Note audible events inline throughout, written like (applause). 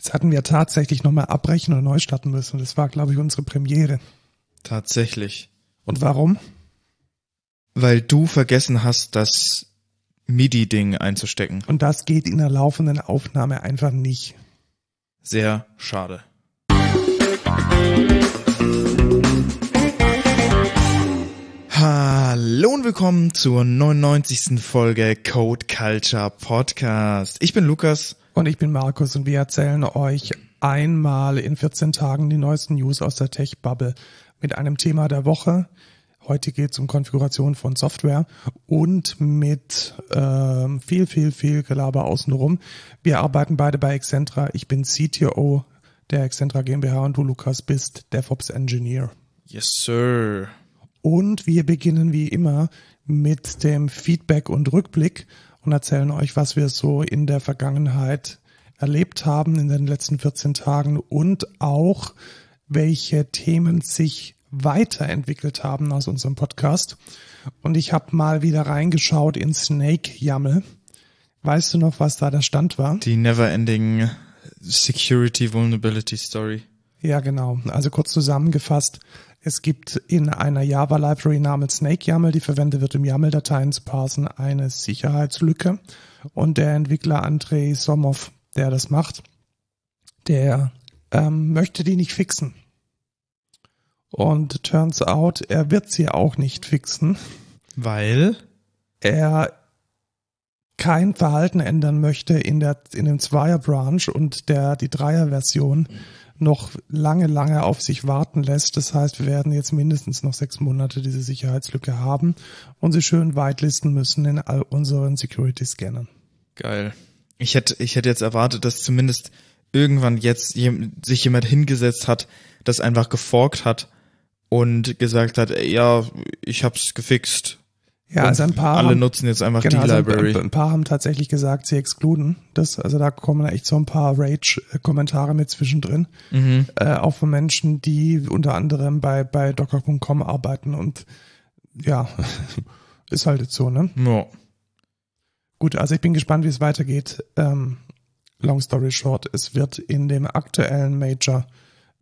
Jetzt hatten wir tatsächlich nochmal abbrechen und neu starten müssen. Das war, glaube ich, unsere Premiere. Tatsächlich. Und warum? Weil du vergessen hast, das MIDI-Ding einzustecken. Und das geht in der laufenden Aufnahme einfach nicht. Sehr schade. Hallo und willkommen zur 99. Folge Code Culture Podcast. Ich bin Lukas. Und ich bin Markus und wir erzählen euch einmal in 14 Tagen die neuesten News aus der Tech-Bubble mit einem Thema der Woche. Heute geht es um Konfiguration von Software und mit ähm, viel, viel, viel Gelaber außenrum. Wir arbeiten beide bei Excentra. Ich bin CTO der Excentra GmbH und du, Lukas, bist DevOps Engineer. Yes, sir. Und wir beginnen wie immer mit dem Feedback und Rückblick und erzählen euch, was wir so in der Vergangenheit erlebt haben in den letzten 14 Tagen und auch welche Themen sich weiterentwickelt haben aus unserem Podcast. Und ich habe mal wieder reingeschaut in Snake YAML. Weißt du noch, was da der Stand war? Die Never-Ending Security Vulnerability Story. Ja, genau. Also kurz zusammengefasst. Es gibt in einer Java-Library namens SnakeYAML, die verwendet wird, um YAML-Dateien zu parsen, eine Sicherheitslücke. Und der Entwickler Andrei Somov, der das macht, der ähm, möchte die nicht fixen. Und turns out, er wird sie auch nicht fixen. Weil? Er kein Verhalten ändern möchte in der in dem Zweier Branch und der die Dreier Version noch lange lange auf sich warten lässt. Das heißt, wir werden jetzt mindestens noch sechs Monate diese Sicherheitslücke haben und sie schön whitelisten müssen in all unseren Security Scannern. Geil. Ich hätte ich hätte jetzt erwartet, dass zumindest irgendwann jetzt sich jemand hingesetzt hat, das einfach geforkt hat und gesagt hat, ja, ich hab's gefixt. Ja, also ein paar alle haben, nutzen jetzt einfach genau, die also Library. Ein, paar haben tatsächlich gesagt, sie exkluden das. Also da kommen echt so ein paar Rage-Kommentare mit zwischendrin. Mhm. Äh, auch von Menschen, die unter anderem bei, bei docker.com arbeiten und ja, (laughs) ist halt jetzt so, ne? Ja. Gut, also ich bin gespannt, wie es weitergeht. Ähm, long story short, es wird in dem aktuellen Major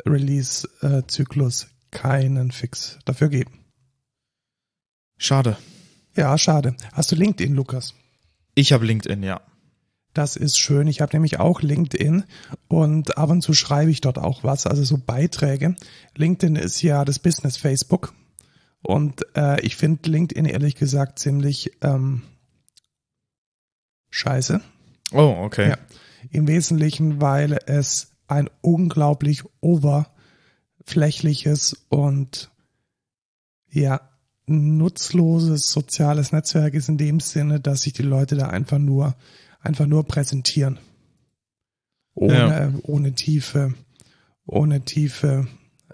Release äh, Zyklus keinen Fix dafür geben. Schade. Ja, schade. Hast du LinkedIn, Lukas? Ich habe LinkedIn, ja. Das ist schön. Ich habe nämlich auch LinkedIn und ab und zu schreibe ich dort auch was, also so Beiträge. LinkedIn ist ja das Business Facebook und äh, ich finde LinkedIn ehrlich gesagt ziemlich ähm, scheiße. Oh, okay. Ja. Im Wesentlichen, weil es ein unglaublich oberflächliches und ja nutzloses soziales Netzwerk ist in dem Sinne, dass sich die Leute da einfach nur einfach nur präsentieren. Ohne, Ja. ohne tiefe, ohne tiefe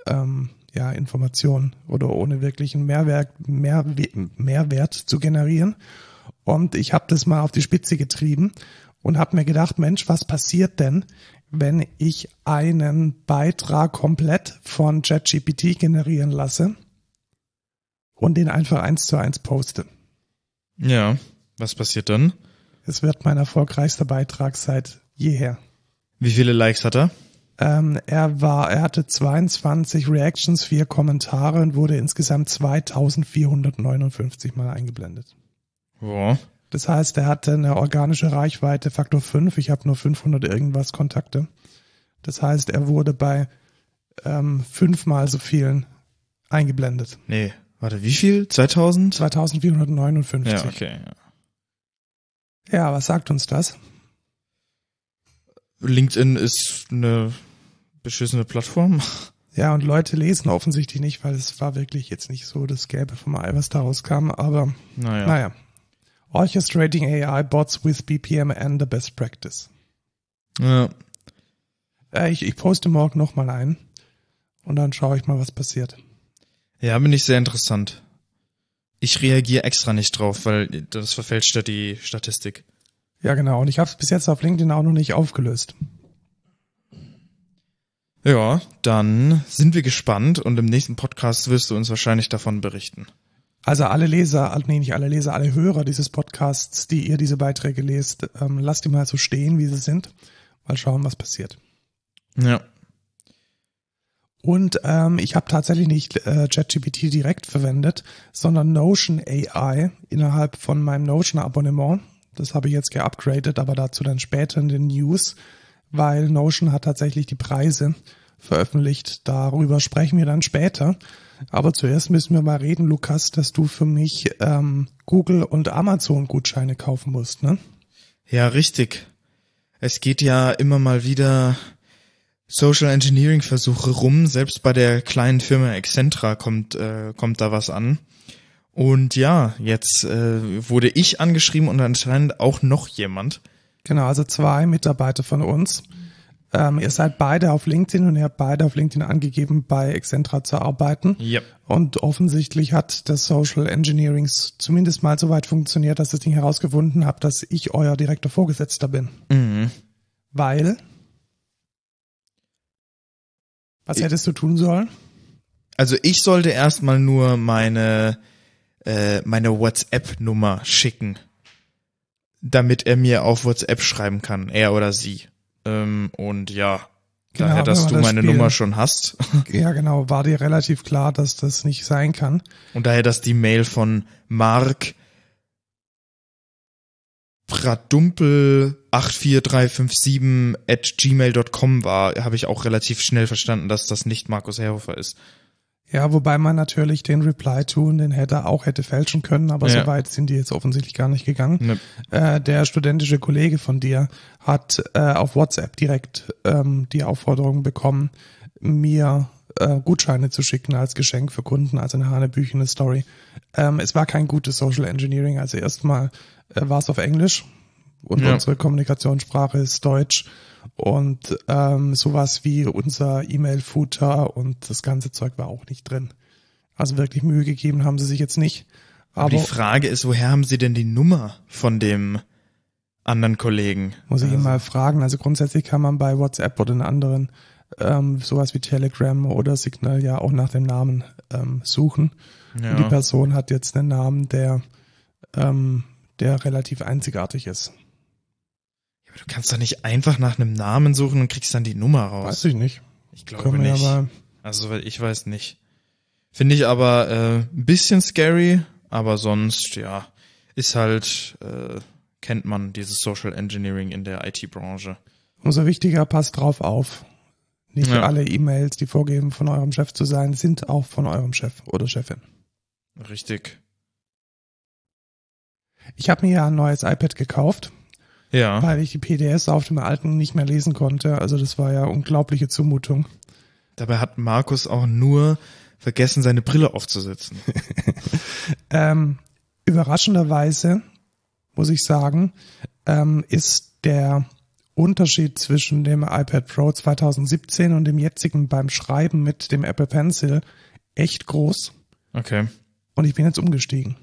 ähm, ja, Informationen oder ohne wirklichen Mehrwert, mehr, Mehrwert zu generieren. Und ich habe das mal auf die Spitze getrieben und habe mir gedacht, Mensch, was passiert denn, wenn ich einen Beitrag komplett von ChatGPT generieren lasse und den einfach eins zu eins poste? Ja. Was passiert dann? Es wird mein erfolgreichster Beitrag seit jeher. Wie viele Likes hat er? Ähm, er war, er hatte 22 Reactions, vier Kommentare und wurde insgesamt 2459 mal eingeblendet. Ja. Das heißt, er hatte eine organische Reichweite Faktor 5. Ich habe nur 500 irgendwas Kontakte. Das heißt, er wurde bei ähm, fünfmal so vielen eingeblendet. Nee. Warte, wie viel? 2000? 2459. Ja, okay. Ja. ja, was sagt uns das? LinkedIn ist eine beschissene Plattform. (laughs) Ja, und Leute lesen offensichtlich nicht, weil es war wirklich jetzt nicht so das Gelbe vom Ei, was da rauskam. Aber Naja. naja. Orchestrating AI Bots with BPM and the Best Practice. Ja. Äh, ich, ich poste morgen nochmal ein und dann schaue ich mal, was passiert. Ja, bin ich sehr interessant. Ich reagiere extra nicht drauf, weil das verfälscht ja die Statistik. Ja, genau. Und ich habe es bis jetzt auf LinkedIn auch noch nicht aufgelöst. Ja, dann sind wir gespannt und im nächsten Podcast wirst du uns wahrscheinlich davon berichten. Also alle Leser, nee, nicht alle Leser, alle Hörer dieses Podcasts, die ihr diese Beiträge lest, ähm, lasst die mal so stehen, wie sie sind. Mal schauen, was passiert. Ja. Und ähm, ich habe tatsächlich nicht äh, ChatGPT direkt verwendet, sondern Notion AI innerhalb von meinem Notion-Abonnement. Das habe ich jetzt geupgradet, aber dazu dann später in den News, weil Notion hat tatsächlich die Preise veröffentlicht. Darüber sprechen wir dann später. Aber zuerst müssen wir mal reden, Lukas, dass du für mich ähm, Google und Amazon Gutscheine kaufen musst, ne? Ja, richtig. Es geht ja immer mal wieder Social Engineering Versuche rum. Selbst bei der kleinen Firma Excentra kommt, äh, kommt da was an. Und ja, jetzt äh, wurde ich angeschrieben und anscheinend auch noch jemand. Genau, also zwei Mitarbeiter von uns. Ähm, ihr seid beide auf LinkedIn und ihr habt beide auf LinkedIn angegeben, bei Excentra zu arbeiten. Ja. Und offensichtlich hat das Social Engineering zumindest mal so weit funktioniert, dass ich herausgefunden habe, dass ich euer direkter Vorgesetzter bin. Mhm. Weil. Was hättest du tun sollen? Also ich sollte erstmal nur meine äh, meine WhatsApp-Nummer schicken, damit er mir auf WhatsApp schreiben kann, er oder sie. Ähm, und ja, Genau, daher, dass du das meine Spiel- Nummer schon hast (laughs) Ja, genau, war dir relativ klar, dass das nicht sein kann. und daher, dass die Mail von Mark Pradumpel 84357 at gmail.com war, habe ich auch relativ schnell verstanden, dass das nicht Markus Herhofer ist. Ja, wobei man natürlich den Reply to und den Header auch hätte fälschen können, aber Ja. so weit sind die jetzt offensichtlich gar nicht gegangen. Ne. Äh, der studentische Kollege von dir hat äh, auf WhatsApp direkt ähm, die Aufforderung bekommen, mir äh, Gutscheine zu schicken als Geschenk für Kunden, also eine hanebüchene Story. Ähm, es war kein gutes Social Engineering, also erstmal war es auf Englisch und Ja. unsere Kommunikationssprache ist Deutsch und ähm, sowas wie unser E-Mail-Footer und das ganze Zeug war auch nicht drin. Also wirklich Mühe gegeben haben sie sich jetzt nicht. Aber Aber die Frage ist, woher haben Sie denn die Nummer von dem anderen Kollegen? Muss ich ihn Also- mal fragen. Also grundsätzlich kann man bei WhatsApp oder in anderen ähm, sowas wie Telegram oder Signal ja auch nach dem Namen ähm, suchen. Und die Ja. Person hat jetzt einen Namen, der, ähm, der relativ einzigartig ist. Aber Du kannst doch nicht einfach nach einem Namen suchen und kriegst dann die Nummer raus. Weiß ich nicht. Ich glaube Können nicht. mal. also ich weiß nicht. Finde ich aber äh, ein bisschen scary, aber sonst ja ist halt äh, kennt man dieses Social Engineering in der IT-Branche. Umso wichtiger, passt drauf auf. Nicht Ja. alle E-Mails, die vorgeben, von eurem Chef zu sein, sind auch von eurem Chef oder Chefin. Richtig. Ich habe mir ja ein neues iPad gekauft, Ja. weil ich die PDS auf dem alten nicht mehr lesen konnte. Also das war ja unglaubliche Zumutung. Dabei hat Markus auch nur vergessen, seine Brille aufzusetzen. (laughs) Ähm, überraschenderweise, muss ich sagen, ähm, ist der Unterschied zwischen dem iPad Pro 2017 und dem jetzigen beim Schreiben mit dem Apple Pencil echt groß. Okay. Und ich bin jetzt umgestiegen.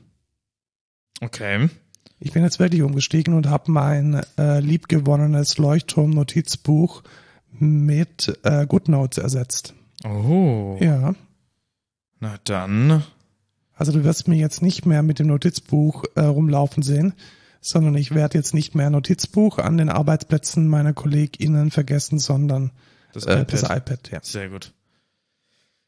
Okay. Ich bin jetzt wirklich umgestiegen und habe mein äh, liebgewonnenes Leuchtturm-Notizbuch mit äh, GoodNotes ersetzt. Oh. Ja. Na dann. Also du wirst mich jetzt nicht mehr mit dem Notizbuch äh, rumlaufen sehen, sondern ich werde jetzt nicht mehr Notizbuch an den Arbeitsplätzen meiner KollegInnen vergessen, sondern Das äh, iPad. das iPad, ja. Sehr gut.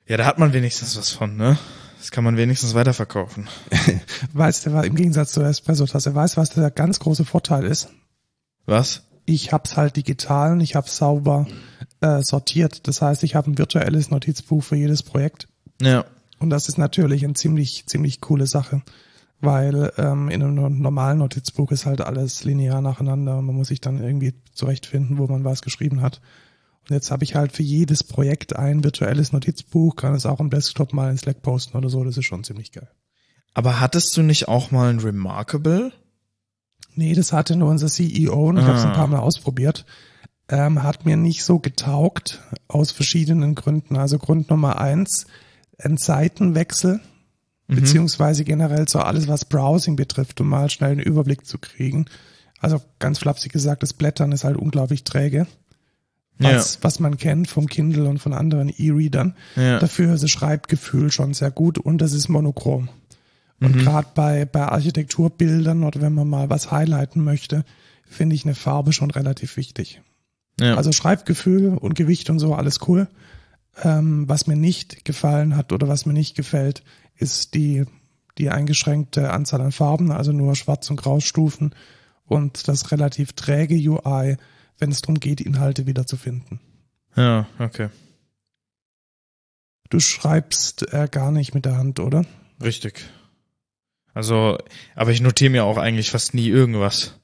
Ja, da hat man wenigstens was von, ne? Das kann man wenigstens weiterverkaufen. (laughs) Weißt du, im Gegensatz zur Espresso-Tasse, weißt du, was der ganz große Vorteil ist? Was? Ich hab's halt digital und ich hab's sauber äh, sortiert. Das heißt, ich habe ein virtuelles Notizbuch für jedes Projekt. Ja. Und das ist natürlich eine ziemlich, ziemlich coole Sache, weil ähm, in einem normalen Notizbuch ist halt alles linear nacheinander und man muss sich dann irgendwie zurechtfinden, wo man was geschrieben hat. Und jetzt habe ich halt für jedes Projekt ein virtuelles Notizbuch, kann es auch am Desktop mal in Slack posten oder so, das ist schon ziemlich geil. Aber hattest du nicht auch mal ein Remarkable? Nee, das hatte nur unser CEO und ich habe es ein Ah. paar Mal ausprobiert. Ähm, hat mir nicht so getaugt, aus verschiedenen Gründen. Also Grund Nummer eins, ein Seitenwechsel, beziehungsweise generell so alles, was Browsing betrifft, um mal schnell einen Überblick zu kriegen. Also ganz flapsig gesagt, das Blättern ist halt unglaublich träge. Was, was man kennt vom Kindle und von anderen E-Readern. Ja. Dafür ist das Schreibgefühl schon sehr gut und es ist monochrom. Und gerade bei, bei Architekturbildern oder wenn man mal was highlighten möchte, finde ich eine Farbe schon relativ wichtig. Ja. Also Schreibgefühl und Gewicht und so, alles cool. Ähm, was mir nicht gefallen hat oder was mir nicht gefällt, ist die, die eingeschränkte Anzahl an Farben, also nur Schwarz- und Graustufen und das relativ träge UI, wenn es darum geht, Inhalte wiederzufinden. ja, okay. Du schreibst äh, gar nicht mit der Hand, oder? Richtig. Also, aber ich notiere mir auch eigentlich fast nie irgendwas.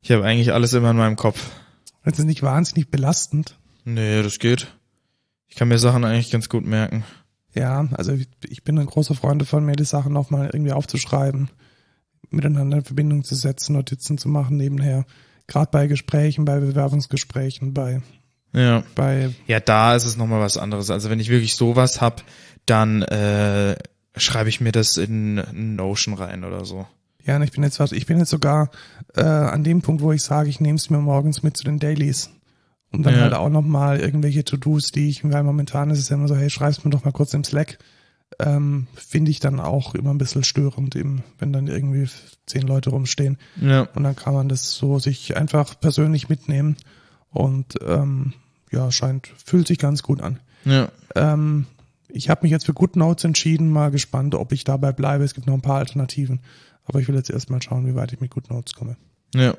Ich habe eigentlich alles immer in meinem Kopf. Das ist nicht wahnsinnig belastend. Nee, das geht. Ich kann mir Sachen eigentlich ganz gut merken. Ja, also ich- bin ein großer Freund davon, mir die Sachen nochmal irgendwie aufzuschreiben, miteinander in Verbindung zu setzen, Notizen zu machen nebenher. Gerade bei Gesprächen, bei Bewerbungsgesprächen, bei, Ja. bei, Ja, da ist es nochmal was anderes. Also wenn ich wirklich sowas hab, dann äh, schreibe ich mir das in Notion rein oder so. ja, und ich bin jetzt was, ich bin jetzt sogar äh, an dem Punkt, wo ich sage, ich nehme es mir morgens mit zu den Dailies. Und dann Ja. halt auch nochmal irgendwelche To-Dos, die ich, weil momentan ist es ja immer so, hey, schreib's mir doch mal kurz im Slack. Ähm, Finde ich dann auch immer ein bisschen störend, eben, wenn dann irgendwie zehn Leute rumstehen. Ja. Und dann kann man das so sich einfach persönlich mitnehmen und ähm, ja, scheint, fühlt sich ganz gut an. Ja. Ähm, ich habe mich jetzt für GoodNotes entschieden, mal gespannt, ob ich dabei bleibe. Es gibt noch ein paar Alternativen, aber ich will jetzt erstmal schauen, wie weit ich mit GoodNotes komme. Ja.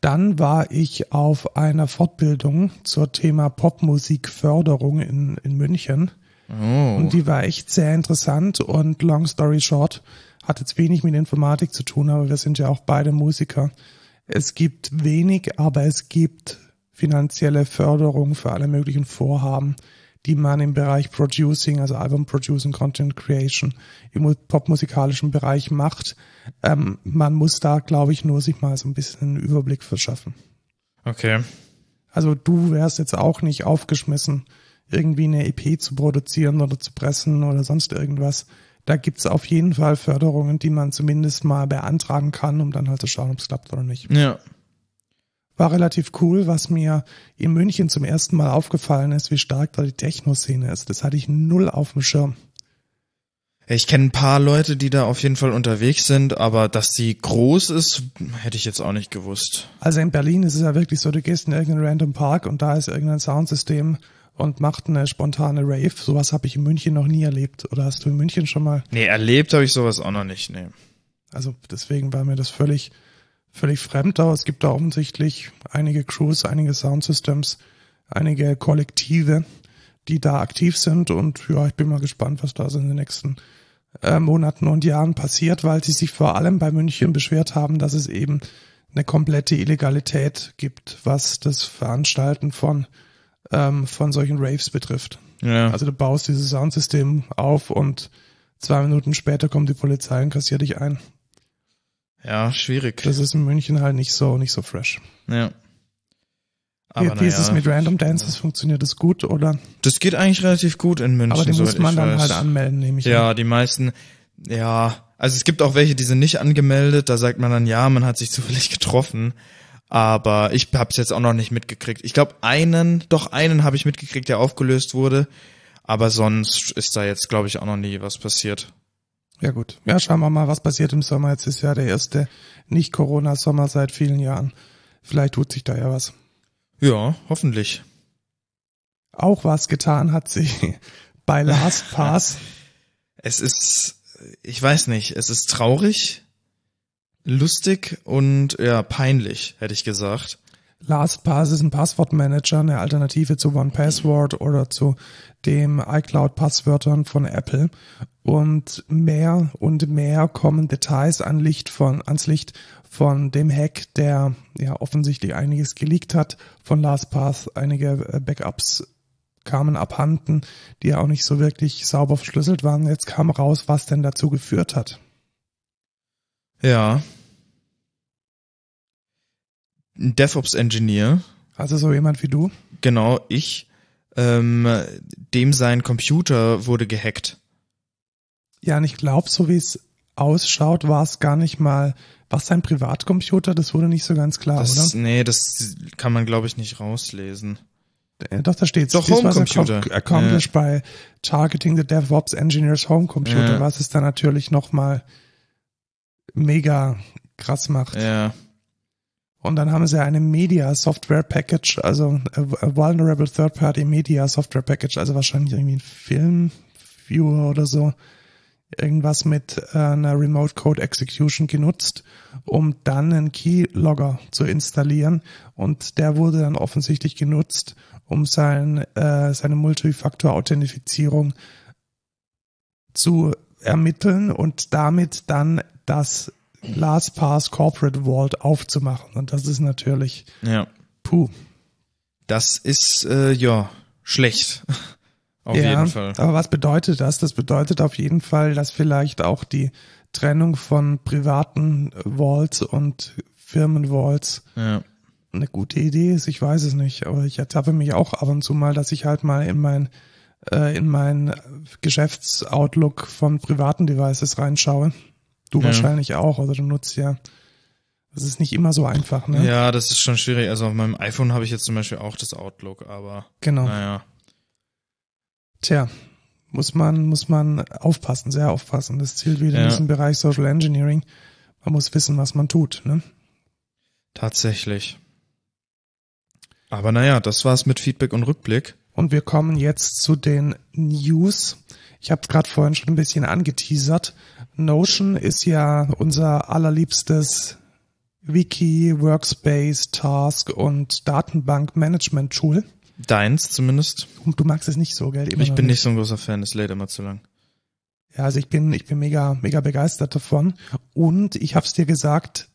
Dann war ich auf einer Fortbildung zur Thema Popmusikförderung in, in München. Oh. Und die war echt sehr interessant und long story short, hat jetzt wenig mit Informatik zu tun, aber wir sind ja auch beide Musiker. Es gibt wenig, aber es gibt finanzielle Förderung für alle möglichen Vorhaben, die man im Bereich Producing, also Album Producing, Content Creation, im popmusikalischen Bereich macht. Ähm, man muss da, glaube ich, nur sich mal so ein bisschen einen Überblick verschaffen. Okay. Also du wärst jetzt auch nicht aufgeschmissen, irgendwie eine EP zu produzieren oder zu pressen oder sonst irgendwas. Da gibt's auf jeden Fall Förderungen, die man zumindest mal beantragen kann, um dann halt zu schauen, ob es klappt oder nicht. Ja. War relativ cool, was mir in München zum ersten Mal aufgefallen ist, wie stark da die Techno-Szene ist. Das hatte ich null auf dem Schirm. Ich kenne ein paar Leute, die da auf jeden Fall unterwegs sind, aber dass die groß ist, hätte ich jetzt auch nicht gewusst. Also in Berlin ist es ja wirklich so, du gehst in irgendeinen random Park und da ist irgendein Soundsystem und macht eine spontane Rave. Sowas habe ich in München noch nie erlebt. Oder hast du in München schon mal? Nee, erlebt habe ich sowas auch noch nicht, nee. Also deswegen war mir das völlig, völlig fremd. Aber es gibt da offensichtlich einige Crews, einige Soundsystems, einige Kollektive, die da aktiv sind. Und ja, ich bin mal gespannt, was da so in den nächsten äh, Monaten und Jahren passiert, weil sie sich vor allem bei München beschwert haben, dass es eben eine komplette Illegalität gibt, was das Veranstalten von, ähm, von solchen Raves betrifft. Ja. Also du baust dieses Soundsystem auf und zwei Minuten später kommt die Polizei und kassiert dich ein. Ja, schwierig. Das ist in München halt nicht so, nicht so fresh. ja. Aber wie ist es mit Random Dances? Funktioniert das gut oder? Das geht eigentlich relativ gut in München. Aber den muss man dann weiß. halt anmelden, nehme ich Ja, an. die meisten, ja, also es gibt auch welche, die sind nicht angemeldet, da sagt man dann, ja, man hat sich (laughs) zufällig getroffen, aber ich hab's jetzt auch noch nicht mitgekriegt. Ich glaube, einen, doch einen habe ich mitgekriegt, der aufgelöst wurde, aber sonst ist da jetzt, glaube ich, auch noch nie was passiert. Ja gut. Ja, schauen wir mal, was passiert im Sommer. Jetzt ist ja der erste Nicht-Corona-Sommer seit vielen Jahren. Vielleicht tut sich da ja was. Ja, hoffentlich. Auch was getan hat sie (laughs) bei Last Pass. (laughs) Es ist, ich weiß nicht, es ist traurig, lustig und ja, peinlich, hätte ich gesagt. LastPass ist ein Passwortmanager, eine Alternative zu OnePassword oder zu dem iCloud-Passwörtern von Apple. Und mehr und mehr kommen Details an Licht von, ans Licht von dem Hack, der ja offensichtlich einiges geleakt hat von LastPass. Einige äh, Backups kamen abhanden, die ja auch nicht so wirklich sauber verschlüsselt waren. Jetzt kam raus, was denn dazu geführt hat. Ja. Ein DevOps-Engineer, Also so jemand wie du. genau ich, ähm, dem sein Computer wurde gehackt. Ja, und ich glaube, so wie es ausschaut, war es gar nicht mal, was sein Privatcomputer, das wurde nicht so ganz klar, Das, oder? nee, das kann man, glaube ich, nicht rauslesen. Doch, da steht Doch, Homecomputer. ac- Accomplished by targeting the DevOps Engineer's Homecomputer, Ja. was es dann natürlich nochmal mega krass macht. Ja. Und dann haben sie eine Media Software Package, also a Vulnerable Third Party Media Software Package, also wahrscheinlich irgendwie ein Film Viewer oder so, irgendwas mit äh, einer Remote Code Execution genutzt, um dann einen Keylogger zu installieren. Und der wurde dann offensichtlich genutzt, um sein, äh, seine Multifaktor-Authentifizierung zu ermitteln und damit dann das LastPass Corporate Vault aufzumachen. Und das ist natürlich Ja. puh. Das ist, äh, ja, schlecht. Auf ja, jeden Fall. Aber was bedeutet das? Das bedeutet auf jeden Fall, dass vielleicht auch die Trennung von privaten Vaults und Firmenvaults Ja. eine gute Idee ist. Ich weiß es nicht, aber ich ertappe mich auch ab und zu mal, dass ich halt mal in mein äh, in mein Geschäftsoutlook von privaten Devices reinschaue. Du Ja. wahrscheinlich auch, oder du nutzt ja. Das ist nicht immer so einfach, ne? Ja, das ist schon schwierig. Also auf meinem iPhone habe ich jetzt zum Beispiel auch das Outlook, aber Genau. naja. Tja, muss man, muss man aufpassen, sehr aufpassen. Das zielt wieder Ja. in diesen Bereich Social Engineering. Man muss wissen, was man tut. Ne? Tatsächlich. Aber naja, das war's mit Feedback und Rückblick. Und wir kommen jetzt zu den News. Ich habe es gerade vorhin schon ein bisschen angeteasert. Notion ist ja unser allerliebstes Wiki, Workspace, Task und Datenbank-Management-Tool. Deins zumindest. Und du magst es nicht so, gell? Immer Ich bin nicht so ein großer Fan, es lädt immer zu lang. Ja, also ich bin, ich bin mega, mega begeistert davon. Und ich habe es dir gesagt,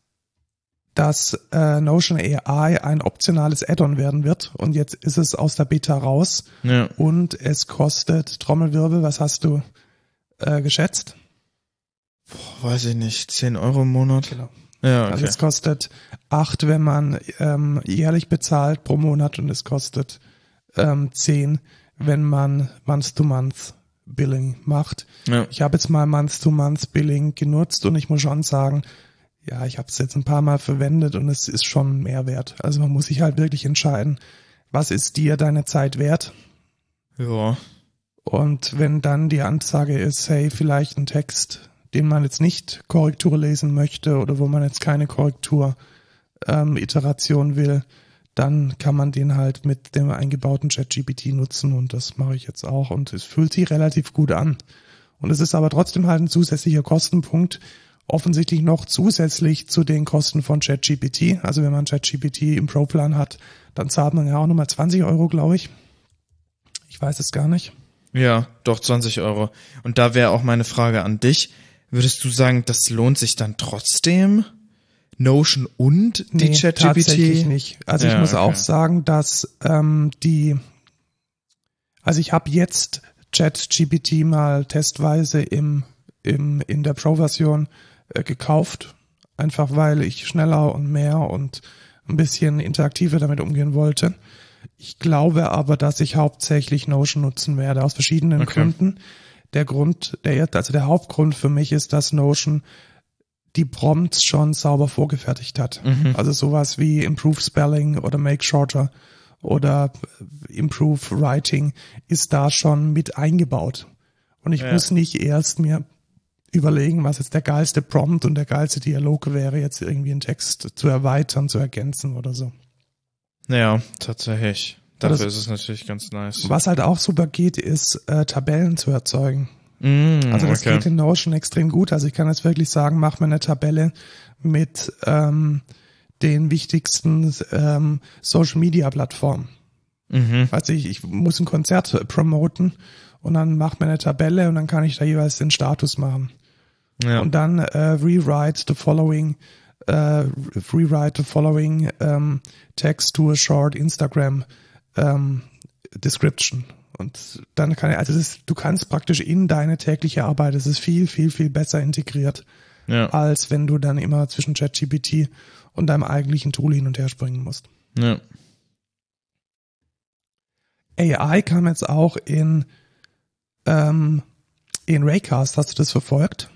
dass äh, Notion AI ein optionales Add-on werden wird. Und jetzt ist es aus der Beta raus. Ja. Und es kostet, Trommelwirbel, was hast du äh, geschätzt? Weiß ich nicht, 10 Euro im Monat? Genau. Ja, Also okay. es kostet acht, wenn man ähm, jährlich bezahlt pro Monat und es kostet ähm, zehn, wenn man Month-to-Month-Billing macht. Ja. Ich habe jetzt mal Month-to-Month-Billing genutzt und ich muss schon sagen, ja, ich habe es jetzt ein paar Mal verwendet und es ist schon ein Mehrwert. Also man muss sich halt wirklich entscheiden, was ist dir deine Zeit wert? ja. Und wenn dann die Ansage ist, hey, vielleicht ein Text, den man jetzt nicht Korrektur lesen möchte oder wo man jetzt keine Korrektur ähm, Iteration will, dann kann man den halt mit dem eingebauten ChatGPT nutzen und das mache ich jetzt auch und es fühlt sich relativ gut an. Und es ist aber trotzdem halt ein zusätzlicher Kostenpunkt, offensichtlich noch zusätzlich zu den Kosten von ChatGPT. Also wenn man ChatGPT im Pro-Plan hat, dann zahlt man ja auch nochmal 20 Euro, glaube ich. Ich weiß es gar nicht. Ja, doch 20 Euro. Und da wäre auch meine Frage an dich. Würdest du sagen, das lohnt sich dann trotzdem? Notion und die Nee, ChatGPT? tatsächlich nicht. Also ich Ja, muss okay. auch sagen, dass ähm, die, also ich habe jetzt ChatGPT mal testweise im, im in der Pro-Version äh, gekauft, einfach weil ich schneller und mehr und ein bisschen interaktiver damit umgehen wollte. Ich glaube aber, dass ich hauptsächlich Notion nutzen werde aus verschiedenen Okay. Gründen. Der Grund, der also der Hauptgrund für mich ist, dass Notion die Prompts schon sauber vorgefertigt hat. Mhm. Also sowas wie Improve Spelling oder Make Shorter oder Improve Writing ist da schon mit eingebaut. Und ich Ja. muss nicht erst mir überlegen, was jetzt der geilste Prompt und der geilste Dialog wäre, jetzt irgendwie einen Text zu erweitern, zu ergänzen oder so. Ja, tatsächlich. Dafür das- ist es natürlich ganz nice. Was halt auch super geht, ist äh, Tabellen zu erzeugen. Mm, Also das okay. geht in Notion extrem gut. Also ich kann jetzt wirklich sagen, mach mir eine Tabelle mit ähm, den wichtigsten ähm, Social Media Plattformen. Mhm. Weiß ich, ich muss ein Konzert promoten und dann mach mir eine Tabelle und dann kann ich da jeweils den Status machen. Ja. Und dann äh, rewrite the following äh, rewrite the following ähm, text to a short Instagram ähm, description. Und dann kann ich, also das ist, du kannst praktisch in deine tägliche Arbeit, es ist viel, viel, viel besser integriert, ja. als wenn du dann immer zwischen ChatGPT und deinem eigentlichen Tool hin und her springen musst. ja. AI kam jetzt auch in, ähm, in Raycast. Hast du das verfolgt?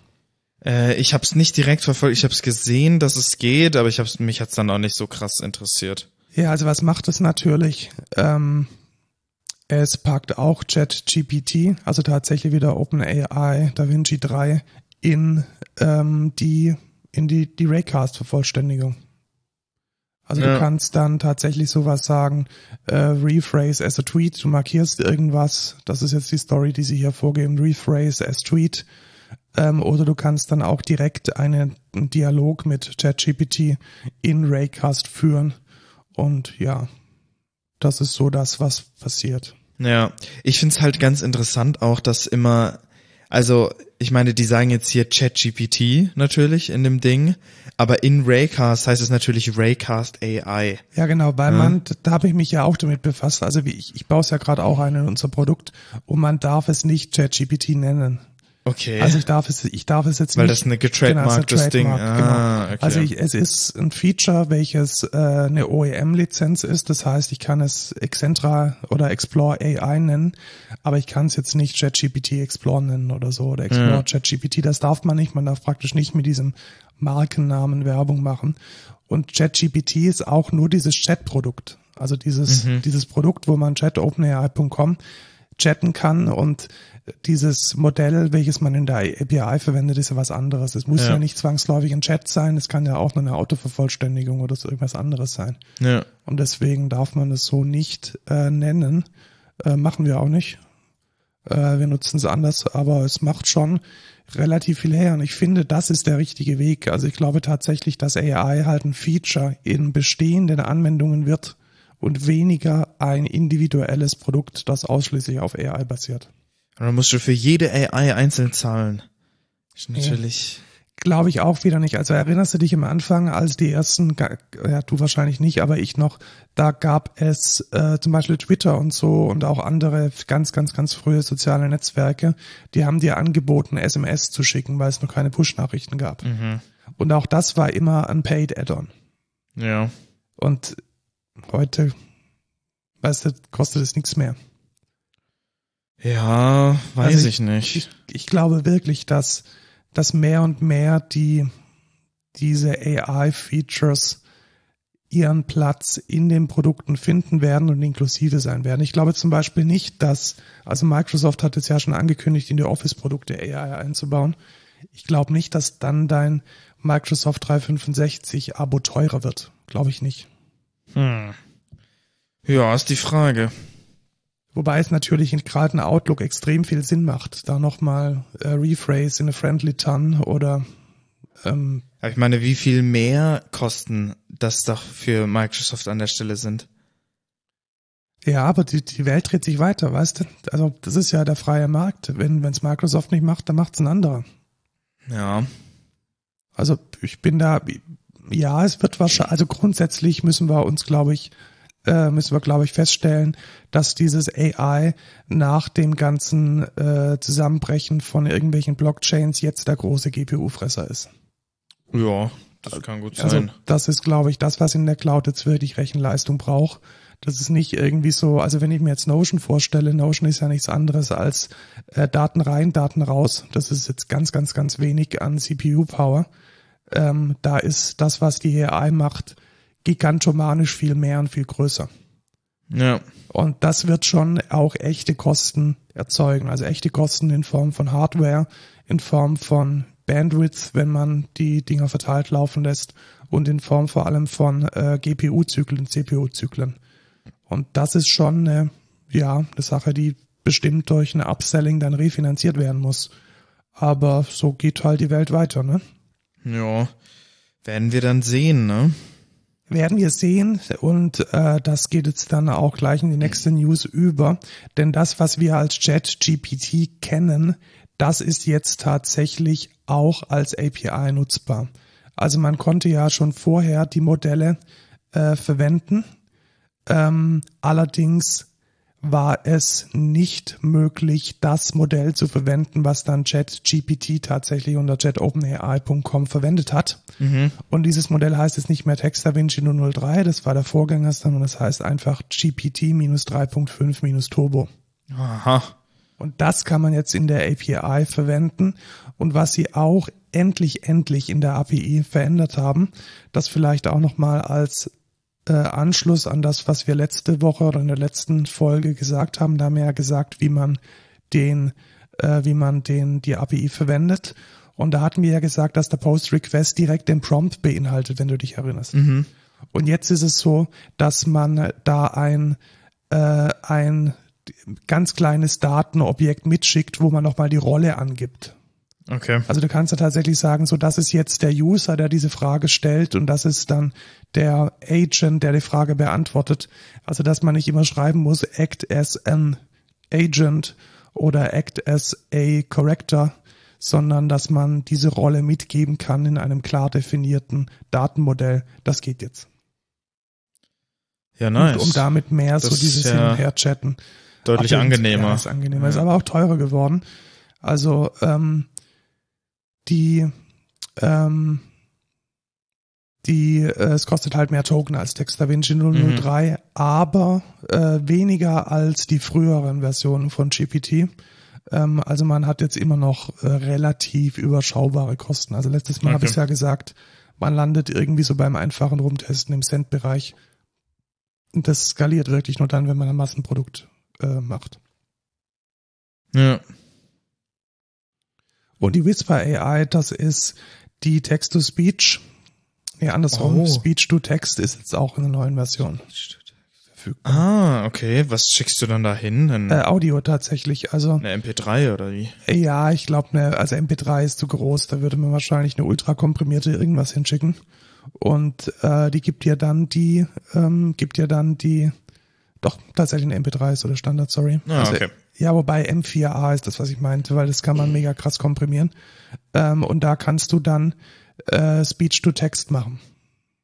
Äh, ich habe es nicht direkt verfolgt. Ich habe es gesehen, dass es geht, aber ich hab's, mich hat's dann auch nicht so krass interessiert. Ja, also was macht es natürlich? Ähm, es packt auch ChatGPT, also tatsächlich wieder OpenAI DaVinci 3 in ähm, die in die die Raycast Vervollständigung. Also Ja. du kannst dann tatsächlich sowas sagen, äh, rephrase as a tweet, du markierst irgendwas, das ist jetzt die Story, die sie hier vorgeben, rephrase as tweet, ähm, oder du kannst dann auch direkt einen Dialog mit ChatGPT in Raycast führen und ja, das ist so das, was passiert. Ja, ich find's halt ganz interessant auch, dass immer, also ich meine, die sagen jetzt hier ChatGPT natürlich in dem Ding, aber in Raycast heißt es natürlich Raycast AI. Ja, genau, weil man, da habe ich mich ja auch damit befasst. Also wie ich, ich baue es ja gerade auch ein in unser Produkt und man darf es nicht ChatGPT nennen. Okay. Also ich darf es, ich darf es jetzt Weil nicht. das eine Genau, getrademarktes es ist Ding. eine Trademark, Ah, genau. okay. Also ich, es ist ein Feature, welches äh, eine OEM-Lizenz ist. Das heißt, ich kann es Excentra oder Explore AI nennen, aber ich kann es jetzt nicht ChatGPT Explore nennen oder so oder Explore Ja. ChatGPT. Das darf man nicht. Man darf praktisch nicht mit diesem Markennamen Werbung machen. Und ChatGPT ist auch nur dieses Chat-Produkt. Also dieses, Mhm. dieses Produkt, wo man chat.openai.com chatten kann und dieses Modell, welches man in der API verwendet, ist ja was anderes. Es muss ja, Ja. nicht zwangsläufig ein Chat sein, es kann ja auch nur eine Autovervollständigung oder so irgendwas anderes sein. ja. Und deswegen darf man es so nicht äh, nennen. Äh, machen wir auch nicht. Äh, wir nutzen es anders, aber es macht schon relativ viel her. Und ich finde, das ist der richtige Weg. Also ich glaube tatsächlich, dass AI halt ein Feature in bestehenden Anwendungen wird und weniger ein individuelles Produkt, das ausschließlich auf AI basiert. Und dann musst du für jede AI einzeln zahlen. Ist natürlich. Glaube ich auch wieder nicht. Also erinnerst du dich am Anfang, als die ersten, ja du wahrscheinlich nicht, aber ich noch, da gab es äh, zum Beispiel Twitter und so und auch andere ganz, ganz, ganz frühe soziale Netzwerke, die haben dir angeboten, SMS zu schicken, weil es noch keine Push-Nachrichten gab. Mhm. Und auch das war immer ein Paid Add-on. Ja. Und heute, weißt du, kostet es nichts mehr. Ja, weiß Also ich nicht. Ich, ich glaube wirklich, dass, dass mehr und mehr die, diese AI-Features ihren Platz in den Produkten finden werden und inklusive sein werden. Ich glaube zum Beispiel nicht, dass, also Microsoft hat es ja schon angekündigt, in die Office-Produkte AI einzubauen. Ich glaube nicht, dass dann dein Microsoft 365 Abo teurer wird. Glaube ich nicht. Hm. Ja, ist die Frage. Wobei es natürlich in gerade in Outlook extrem viel Sinn macht, da nochmal äh, Rephrase in a friendly ton oder ähm, Aber ich meine, wie viel mehr Kosten das doch für Microsoft an der Stelle sind? ja, aber die, die Welt dreht sich weiter, weißt du? Also das ist ja der freie Markt. Wenn es Microsoft nicht macht, dann macht es ein anderer. Ja. Also ich bin da, ja, es wird wahrscheinlich, also grundsätzlich müssen wir uns, glaube ich, äh, müssen wir, glaube ich, feststellen, dass dieses AI nach dem ganzen äh, Zusammenbrechen von irgendwelchen Blockchains jetzt der große GPU-Fresser ist. Ja, das kann gut Also sein. das ist, glaube ich, das, was in der Cloud jetzt wirklich Rechenleistung braucht. Das ist nicht irgendwie so, also wenn ich mir jetzt Notion vorstelle, Notion ist ja nichts anderes als äh, Daten rein, Daten raus. Das ist jetzt ganz, ganz, ganz wenig an CPU-Power. Ähm, da ist das, was die AI macht, gigantomanisch viel mehr und viel größer. ja. Und das wird schon auch echte Kosten erzeugen. Also echte Kosten in Form von Hardware, in Form von Bandwidth, wenn man die Dinger verteilt laufen lässt und in Form vor allem von äh, GPU-Zyklen, CPU-Zyklen. Und das ist schon eine, ja, eine Sache, die bestimmt durch eine Upselling dann refinanziert werden muss. Aber so geht halt die Welt weiter, ne? Ja. Werden wir dann sehen, ne? Werden wir sehen. Und äh, das geht jetzt dann auch gleich in die nächste News über, denn das, was wir als Chat GPT kennen, das ist jetzt tatsächlich auch als API nutzbar. Also man konnte ja schon vorher die Modelle äh, verwenden, ähm, allerdings war es nicht möglich, das Modell zu verwenden, was dann ChatGPT tatsächlich unter chatopenai.com verwendet hat. Und dieses Modell heißt jetzt nicht mehr TextDaVinci 003, das war der Vorgänger, sondern das heißt einfach GPT-3.5-Turbo. Aha. Und das kann man jetzt in der API verwenden. Und was sie auch endlich, endlich in der API verändert haben, das vielleicht auch nochmal als äh, Anschluss an das, was wir letzte Woche oder in der letzten Folge gesagt haben, da haben wir ja gesagt, wie man den, äh, wie man den, die API verwendet. Und da hatten wir ja gesagt, dass der Post Request direkt den Prompt beinhaltet, wenn du dich erinnerst. Mhm. Und jetzt ist es so, dass man da ein, äh, ein ganz kleines Datenobjekt mitschickt, wo man nochmal die Rolle angibt. Okay. Also du kannst ja tatsächlich sagen, so das ist jetzt der User, der diese Frage stellt und das ist dann der Agent, der die Frage beantwortet. Also dass man nicht immer schreiben muss, act as an agent oder act as a corrector, sondern dass man diese Rolle mitgeben kann in einem klar definierten Datenmodell. Das geht jetzt. Ja, nice. Und um damit mehr Das so dieses ist Hin ja und Her chatten. Deutlich angenehmer. Ja, ist angenehmer. Ja. Ist aber auch teurer geworden. Also ähm, die ähm, die äh, es kostet halt mehr Token als Text DaVinci Mhm. 003, aber äh, weniger als die früheren Versionen von GPT. Ähm, also man hat jetzt immer noch äh, relativ überschaubare Kosten. Also letztes Mal habe Okay. ich ja gesagt, man landet irgendwie so beim einfachen Rumtesten im Cent-Bereich. Und das skaliert wirklich nur dann, wenn man ein Massenprodukt äh, macht. Ja. Und die Whisper AI, das ist die Text-to-Speech. Nee, andersrum. Oh. Speech-to-Text ist jetzt auch in der neuen Version verfügbar. Ah, okay. Was schickst du dann da hin? Ein, Äh, Audio tatsächlich. Also, eine MP3 oder wie? ja, ich glaube, ne, also MP3 ist zu groß. Da würde man wahrscheinlich eine ultra komprimierte irgendwas hinschicken. Und äh, die gibt dir dann die, ähm, gibt dir dann die, doch, tatsächlich eine MP3 ist oder Standard, sorry. Ah, also, okay. Ja, wobei M4A ist das, was ich meinte, weil das kann man mega krass komprimieren. Ähm, und da kannst du dann äh, Speech-to-Text machen.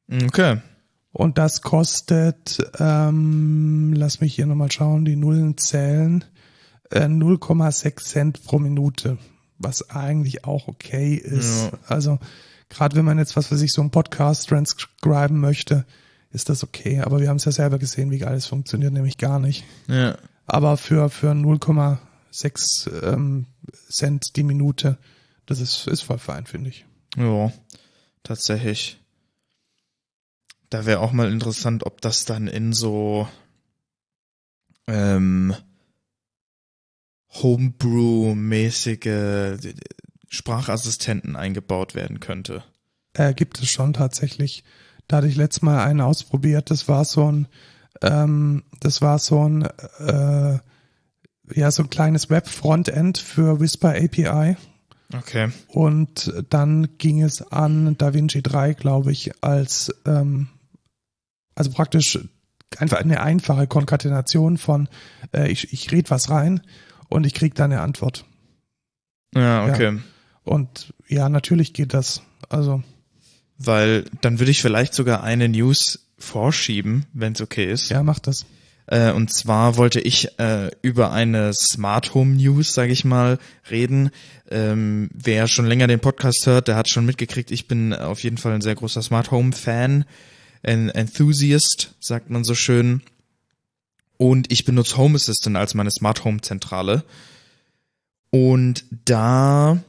Okay. Und das kostet, ähm, lass mich hier nochmal schauen, die Nullen zählen, äh, 0,6 Cent pro Minute, was eigentlich auch okay ist. Ja. Also gerade wenn man jetzt was für sich so einen Podcast transcriben möchte, ist das okay. Aber wir haben es ja selber gesehen, wie geil es funktioniert, nämlich gar nicht. Ja. Aber für, für 0,6 ähm, Cent die Minute, das ist, ist voll fein, finde ich. Ja. Tatsächlich. Da wäre auch mal interessant, ob das dann in so ähm, Homebrew-mäßige Sprachassistenten eingebaut werden könnte. Äh, gibt es schon tatsächlich. Da hatte ich letztes Mal einen ausprobiert. Das war so ein, ähm, das war so ein, äh, ja, so ein kleines Web-Frontend für Whisper API. Okay. Und dann ging es an DaVinci 3, glaube ich, als, ähm, also praktisch einfach eine einfache Konkatenation von, äh, ich, ich rede was rein und ich krieg dann eine Antwort. Ja, okay. Und ja, natürlich geht das. Also, Weil dann würde ich vielleicht sogar eine News vorschieben, wenn es okay ist. ja, mach das. Äh, und zwar wollte ich äh, über eine Smart Home News, sage ich mal, reden. Ähm, wer schon länger den Podcast hört, der hat schon mitgekriegt, ich bin auf jeden Fall ein sehr großer Smart Home Fan, ein Enthusiast, sagt man so schön. Und ich benutze Home Assistant als meine Smart Home Zentrale. Und da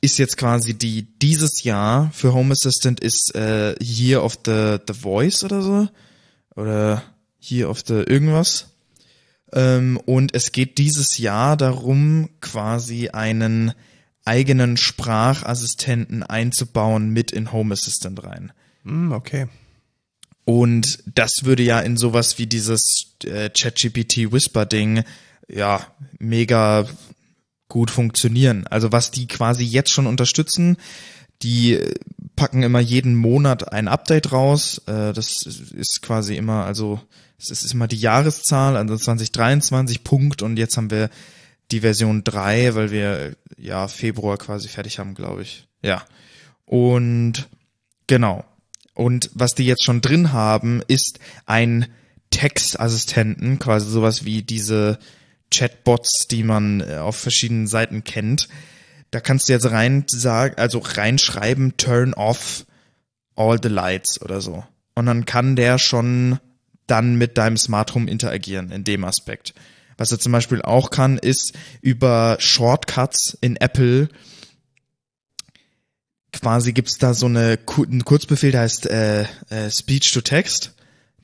ist jetzt quasi die dieses Jahr für Home Assistant ist äh, Year of the the Voice oder so oder Year of the irgendwas. Ähm, und es geht dieses Jahr darum, quasi einen eigenen Sprachassistenten einzubauen mit in Home Assistant rein. Hm, okay. Und das würde ja in sowas wie dieses äh, ChatGPT Whisper Ding ja mega gut funktionieren. Also was die quasi jetzt schon unterstützen, die packen immer jeden Monat ein Update raus. Äh, das ist quasi immer, also es ist immer die Jahreszahl, also 2023 Punkt und jetzt haben wir die Version 3, weil wir ja Februar quasi fertig haben, glaube ich. Ja. Und genau. Und was die jetzt schon drin haben, ist ein Textassistenten, quasi sowas wie diese Chatbots, die man äh, auf verschiedenen Seiten kennt. Da kannst du jetzt rein sagen, also reinschreiben, turn off all the lights oder so. Und dann kann der schon dann mit deinem Smart Home interagieren in dem Aspekt. Was er zum Beispiel auch kann, ist über Shortcuts in Apple quasi gibt's da so eine einen Kurzbefehl, der heißt äh, äh, Speech to Text.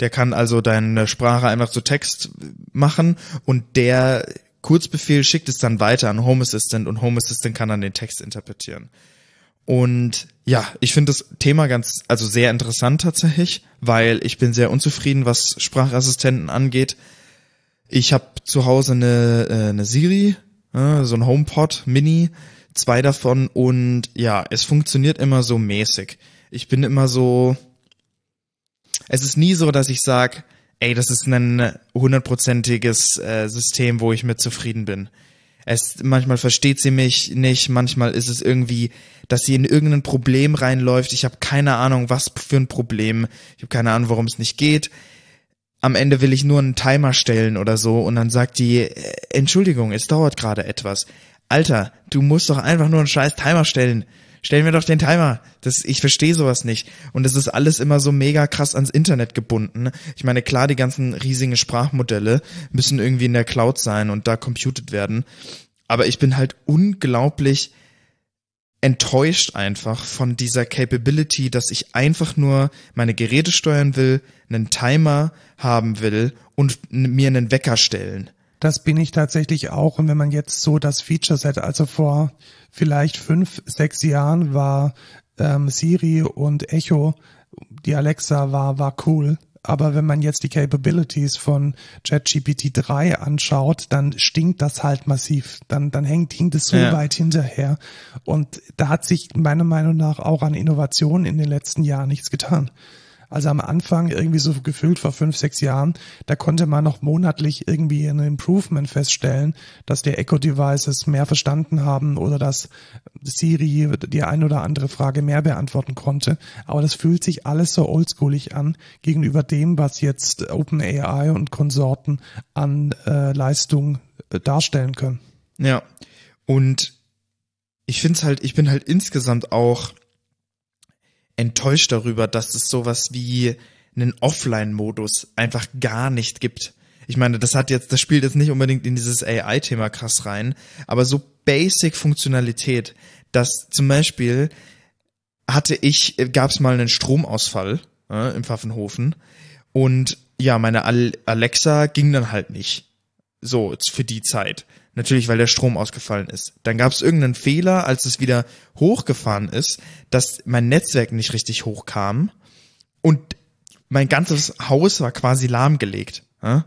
Der kann also deine Sprache einfach zu Text machen und der Kurzbefehl schickt es dann weiter an Home Assistant und Home Assistant kann dann den Text interpretieren. Und ja, ich finde das Thema ganz, also sehr interessant tatsächlich, weil ich bin sehr unzufrieden, was Sprachassistenten angeht. Ich habe zu Hause eine, äh, eine Siri, äh, so ein HomePod Mini, zwei davon und ja, es funktioniert immer so mäßig. Ich bin immer so, es ist nie so, dass ich sag, ey, das ist ein hundertprozentiges äh, System, wo ich mit zufrieden bin. Es, manchmal versteht sie mich nicht, manchmal ist es irgendwie, dass sie in irgendein Problem reinläuft. Ich habe keine Ahnung, was für ein Problem. Ich habe keine Ahnung, warum es nicht geht. Am Ende will ich nur einen Timer stellen oder so und dann sagt die, äh, Entschuldigung, es dauert gerade etwas. Alter, du musst doch einfach nur einen scheiß Timer stellen. Stellen wir doch den Timer. Das, ich verstehe sowas nicht. Und es ist alles immer so mega krass ans Internet gebunden. Ich meine, klar, die ganzen riesigen Sprachmodelle müssen irgendwie in der Cloud sein und da computed werden. Aber ich bin halt unglaublich enttäuscht einfach von dieser Capability, dass ich einfach nur meine Geräte steuern will, einen Timer haben will und mir einen Wecker stellen. Das bin ich tatsächlich auch. Und wenn man jetzt so das Feature-Set, also vor vielleicht fünf, sechs Jahren war ähm, Siri und Echo, die Alexa war, war cool. Aber wenn man jetzt die Capabilities von ChatGPT 3 anschaut, dann stinkt das halt massiv. Dann, dann hängt, hinkt es so ja. weit hinterher. Und da hat sich meiner Meinung nach auch an Innovationen in den letzten Jahren nichts getan. Also am Anfang irgendwie so gefühlt vor fünf, sechs Jahren, da konnte man noch monatlich irgendwie ein Improvement feststellen, dass die Echo-Devices mehr verstanden haben oder dass Siri die ein oder andere Frage mehr beantworten konnte. Aber das fühlt sich alles so oldschoolig an gegenüber dem, was jetzt OpenAI und Konsorten an äh, Leistung äh, darstellen können. Ja. Und ich finde es halt, ich bin halt insgesamt auch enttäuscht darüber, dass es sowas wie einen Offline-Modus einfach gar nicht gibt. Ich meine, das hat jetzt, das spielt jetzt nicht unbedingt in dieses AI-Thema krass rein, aber so Basic-Funktionalität, dass zum Beispiel hatte ich, gab es mal einen Stromausfall äh, im Pfaffenhofen und ja, meine Alexa ging dann halt nicht. So, für die Zeit. Natürlich, weil der Strom ausgefallen ist. Dann gab es irgendeinen Fehler, als es wieder hochgefahren ist, dass mein Netzwerk nicht richtig hochkam und mein ganzes Haus war quasi lahmgelegt, ja?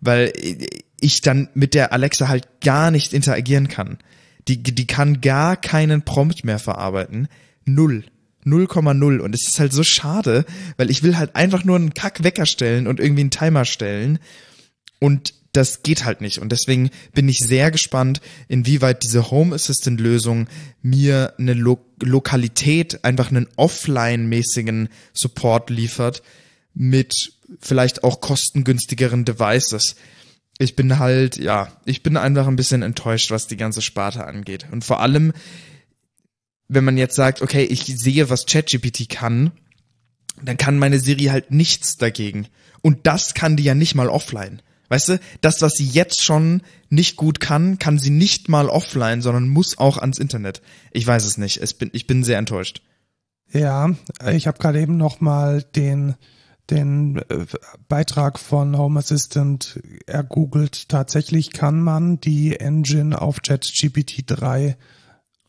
weil ich dann mit der Alexa halt gar nicht interagieren kann. Die, die kann gar keinen Prompt mehr verarbeiten. Null. 0,0 und es ist halt so schade, weil ich will halt einfach nur einen Kack-Wecker stellen und irgendwie einen Timer stellen und das geht halt nicht. Und deswegen bin ich sehr gespannt, inwieweit diese Home Assistant Lösung mir eine Lo Lokalität, einfach einen offline-mäßigen Support liefert mit vielleicht auch kostengünstigeren Devices. Ich bin halt, ja, ich bin einfach ein bisschen enttäuscht, was die ganze Sparte angeht. Und vor allem, wenn man jetzt sagt, okay, ich sehe, was ChatGPT kann, dann kann meine Siri halt nichts dagegen. Und das kann die ja nicht mal offline. Weißt du, das, was sie jetzt schon nicht gut kann, kann sie nicht mal offline, sondern muss auch ans Internet. Ich weiß es nicht. Es bin, ich bin sehr enttäuscht. Ja, ich habe gerade eben noch mal den den äh, Beitrag von Home Assistant ergoogelt. Tatsächlich kann man die Engine auf ChatGPT 3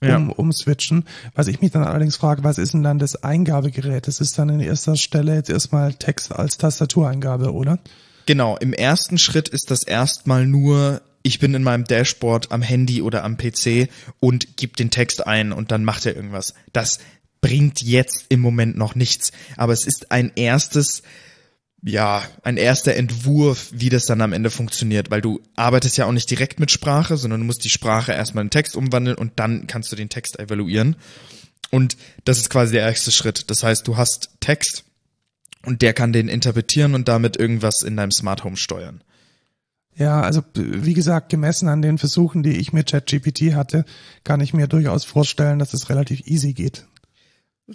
um, ja. umswitchen. Was ich mich dann allerdings frage, was ist denn dann das Eingabegerät? Das ist dann in erster Stelle jetzt erstmal Text als Tastatureingabe, oder? Genau, im ersten Schritt ist das erstmal nur, ich bin in meinem Dashboard am Handy oder am PC und gebe den Text ein und dann macht er irgendwas. Das bringt jetzt im Moment noch nichts, aber es ist ein erstes ja, ein erster Entwurf, wie das dann am Ende funktioniert, weil du arbeitest ja auch nicht direkt mit Sprache, sondern du musst die Sprache erstmal in Text umwandeln und dann kannst du den Text evaluieren. Und das ist quasi der erste Schritt. Das heißt, du hast Text und der kann den interpretieren und damit irgendwas in deinem Smart Home steuern. Ja, also wie gesagt, gemessen an den Versuchen, die ich mit ChatGPT hatte, kann ich mir durchaus vorstellen, dass es relativ easy geht.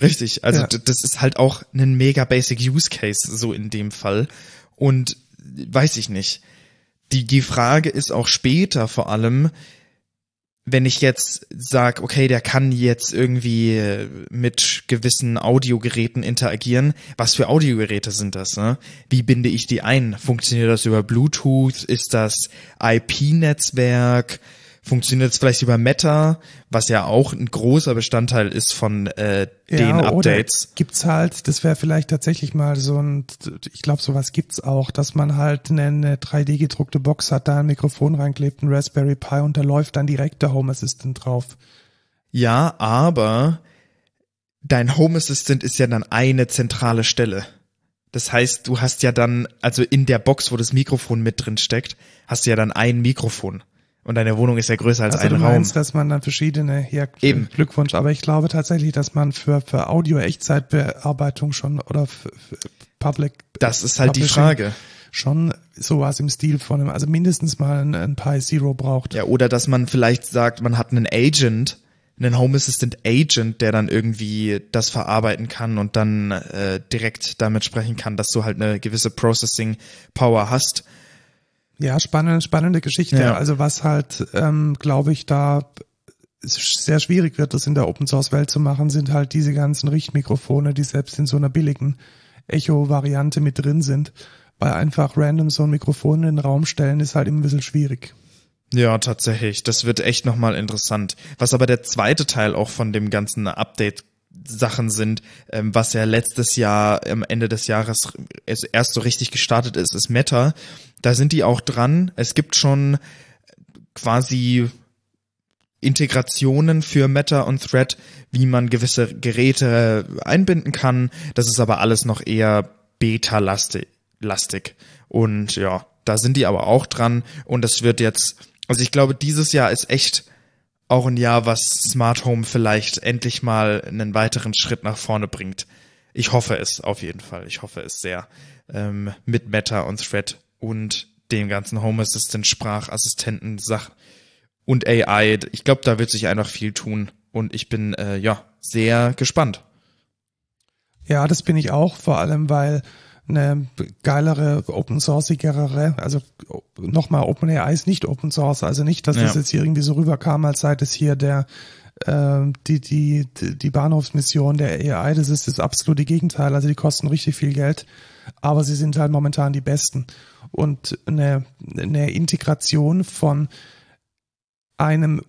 Richtig, also ja. das ist halt auch ein mega basic Use Case so in dem Fall und weiß ich nicht. Die die Frage ist auch später vor allem, wenn ich jetzt sag, okay, der kann jetzt irgendwie mit gewissen Audiogeräten interagieren, was für Audiogeräte sind das? Ne? Wie binde ich die ein? Funktioniert das über Bluetooth? Ist das IP-Netzwerk? Funktioniert es vielleicht über Meta, was ja auch ein großer Bestandteil ist von äh, Ja, den Updates. Gibt's halt, das wäre vielleicht tatsächlich mal so ein, ich glaube, sowas gibt's auch, dass man halt eine, eine 3D gedruckte Box hat, da ein Mikrofon reinklebt, ein Raspberry Pi und da läuft dann direkt der Home Assistant drauf. Ja, aber dein Home Assistant ist ja dann eine zentrale Stelle. Das heißt, du hast ja dann, also in der Box, wo das Mikrofon mit drin steckt, hast du ja dann ein Mikrofon. Und deine Wohnung ist ja größer als Also ein du Raum. meinst, dass man dann verschiedene, ja, Eben. Glückwunsch, aber ich glaube tatsächlich, dass man für, für Audio-Echtzeitbearbeitung schon oder für, für Public Das ist halt die Frage. schon sowas im Stil von einem, also mindestens mal ein, ein Pi Zero braucht. Ja, oder dass man vielleicht sagt, man hat einen Agent, einen Home Assistant Agent, der dann irgendwie das verarbeiten kann und dann äh, direkt damit sprechen kann, dass du halt eine gewisse Processing Power hast. Ja, spannende, spannende Geschichte. Ja. Also was halt, ähm, glaube ich, da sehr schwierig wird, das in der Open Source Welt zu machen, sind halt diese ganzen Richtmikrofone, die selbst in so einer billigen Echo-Variante mit drin sind. Weil einfach random so ein Mikrofon in den Raum stellen ist halt immer ein bisschen schwierig. Ja, tatsächlich. Das wird echt nochmal interessant. Was aber der zweite Teil auch von dem ganzen Update Sachen sind, ähm, was ja letztes Jahr am Ende des Jahres es erst so richtig gestartet ist, ist Meta. Da sind die auch dran. Es gibt schon quasi Integrationen für Meta und Thread, wie man gewisse Geräte einbinden kann. Das ist aber alles noch eher beta-lastig. lastig. Und ja, da sind die aber auch dran. Und es wird jetzt, also ich glaube, dieses Jahr ist echt auch ein Jahr, was Smart Home vielleicht endlich mal einen weiteren Schritt nach vorne bringt. Ich hoffe es auf jeden Fall. Ich hoffe es sehr. Ähm, mit Meta und Thread und dem ganzen Home Assistant, Sprachassistenten, Sach und AI. Ich glaube, da wird sich einfach viel tun. Und ich bin äh, ja sehr gespannt. Ja, das bin ich auch, vor allem weil eine geilere, open sourceigere, also nochmal OpenAI ist nicht Open Source, also nicht, dass Ja. das jetzt hier irgendwie so rüberkam, als sei das hier der äh, die, die, die Bahnhofsmission der AI, das ist das absolute Gegenteil, also die kosten richtig viel Geld, aber sie sind halt momentan die besten. Und eine, eine Integration von einem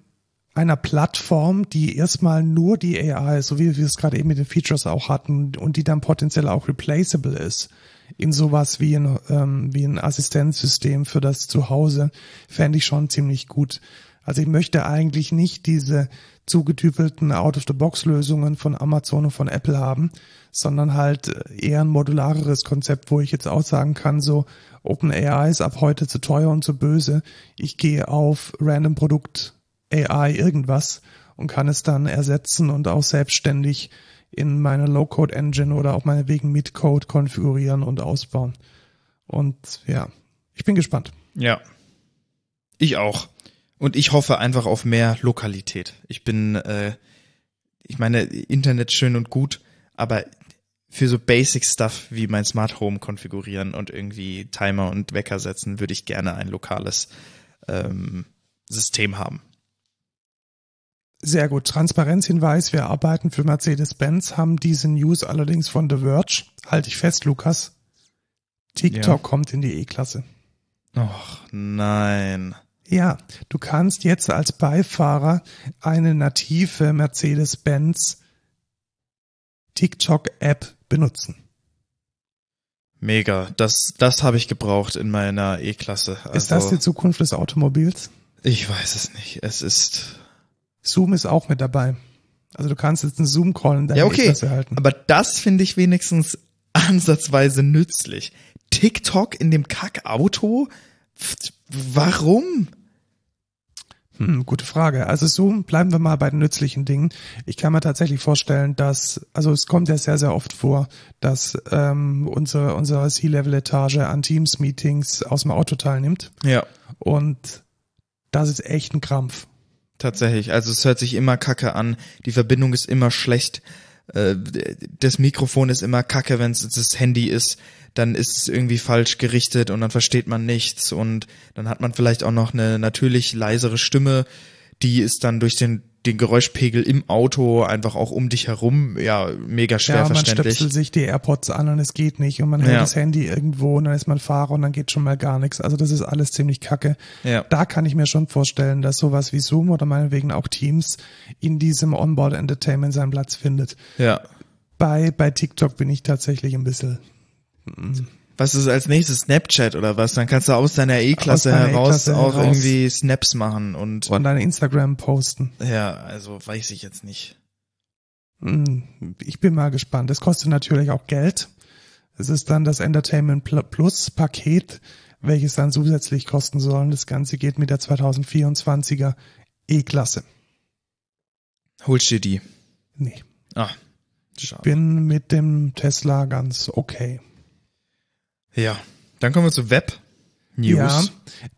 einer Plattform, die erstmal nur die AI, so wie wir es gerade eben mit den Features auch hatten, und die dann potenziell auch replaceable ist, in sowas wie ein, ähm, wie ein Assistenzsystem für das Zuhause, fände ich schon ziemlich gut. Also ich möchte eigentlich nicht diese zugetüpelten Out-of-the-Box-Lösungen von Amazon und von Apple haben, sondern halt eher ein modulareres Konzept, wo ich jetzt auch sagen kann, so OpenAI ist ab heute zu teuer und zu böse. Ich gehe auf Random Produkt AI irgendwas und kann es dann ersetzen und auch selbstständig in meine Low-Code-Engine oder auch meinetwegen mit Code konfigurieren und ausbauen. Und ja, ich bin gespannt. Ja. Ich auch. Und ich hoffe einfach auf mehr Lokalität. Ich bin, äh, ich meine, Internet schön und gut, aber für so Basic Stuff wie mein Smart Home konfigurieren und irgendwie Timer und Wecker setzen, würde ich gerne ein lokales ähm, System haben. Sehr gut. Transparenzhinweis. Wir arbeiten für Mercedes-Benz, haben diese News allerdings von The Verge. Halte ich fest, Lukas. TikTok Ja. kommt in die E-Klasse. Och, nein. Ja, du kannst jetzt als Beifahrer eine native Mercedes-Benz TikTok-App benutzen. Mega. Das, das habe ich gebraucht in meiner E-Klasse. Also, Ist das die Zukunft des Automobils? ich weiß es nicht. Es ist, Zoom ist auch mit dabei. Also du kannst jetzt einen Zoom-Call in deiner Ja, okay. E-Klasse halten. Aber das finde ich wenigstens (laughs) ansatzweise nützlich. TikTok in dem Kackauto? Warum? Hm, gute Frage. Also Zoom, bleiben wir mal bei den nützlichen Dingen. Ich kann mir tatsächlich vorstellen, dass, also es kommt ja sehr, sehr oft vor, dass ähm, unsere, unsere C-Level-Etage an Teams-Meetings aus dem Auto teilnimmt. Ja, Und das ist echt ein Krampf. tatsächlich. Also es hört sich immer kacke an. Die Verbindung ist immer schlecht. Äh, Das Mikrofon ist immer kacke, wenn es das Handy ist. Dann ist es irgendwie falsch gerichtet und dann versteht man nichts. Und dann hat man vielleicht auch noch eine natürlich leisere Stimme. Die ist dann durch den den Geräuschpegel im Auto einfach auch um dich herum, ja, mega schwer ja, man verständlich. stöpselt sich die AirPods an und es geht nicht und man hält Ja. das Handy irgendwo und dann ist man Fahrer und dann geht schon mal gar nichts. Also das ist alles ziemlich kacke. Ja. Da kann ich mir schon vorstellen, dass sowas wie Zoom oder meinetwegen auch Teams in diesem Onboard Entertainment seinen Platz findet. Ja. Bei, bei TikTok bin ich tatsächlich ein bisschen Was ist als nächstes? Snapchat oder was? Dann kannst du aus deiner E-Klasse heraus E-Klasse auch heraus. irgendwie Snaps machen und und deine Instagram posten. ja, also weiß ich jetzt nicht. Hm, Ich bin mal gespannt. Es kostet natürlich auch Geld. Es ist dann das Entertainment Pl- Plus Paket, welches dann zusätzlich kosten soll. Das Ganze geht mit der 2024er E-Klasse. Holst dir die? Nee, Ah, schade. bin mit dem Tesla ganz okay. Ja, dann kommen wir zu Web News. Ja,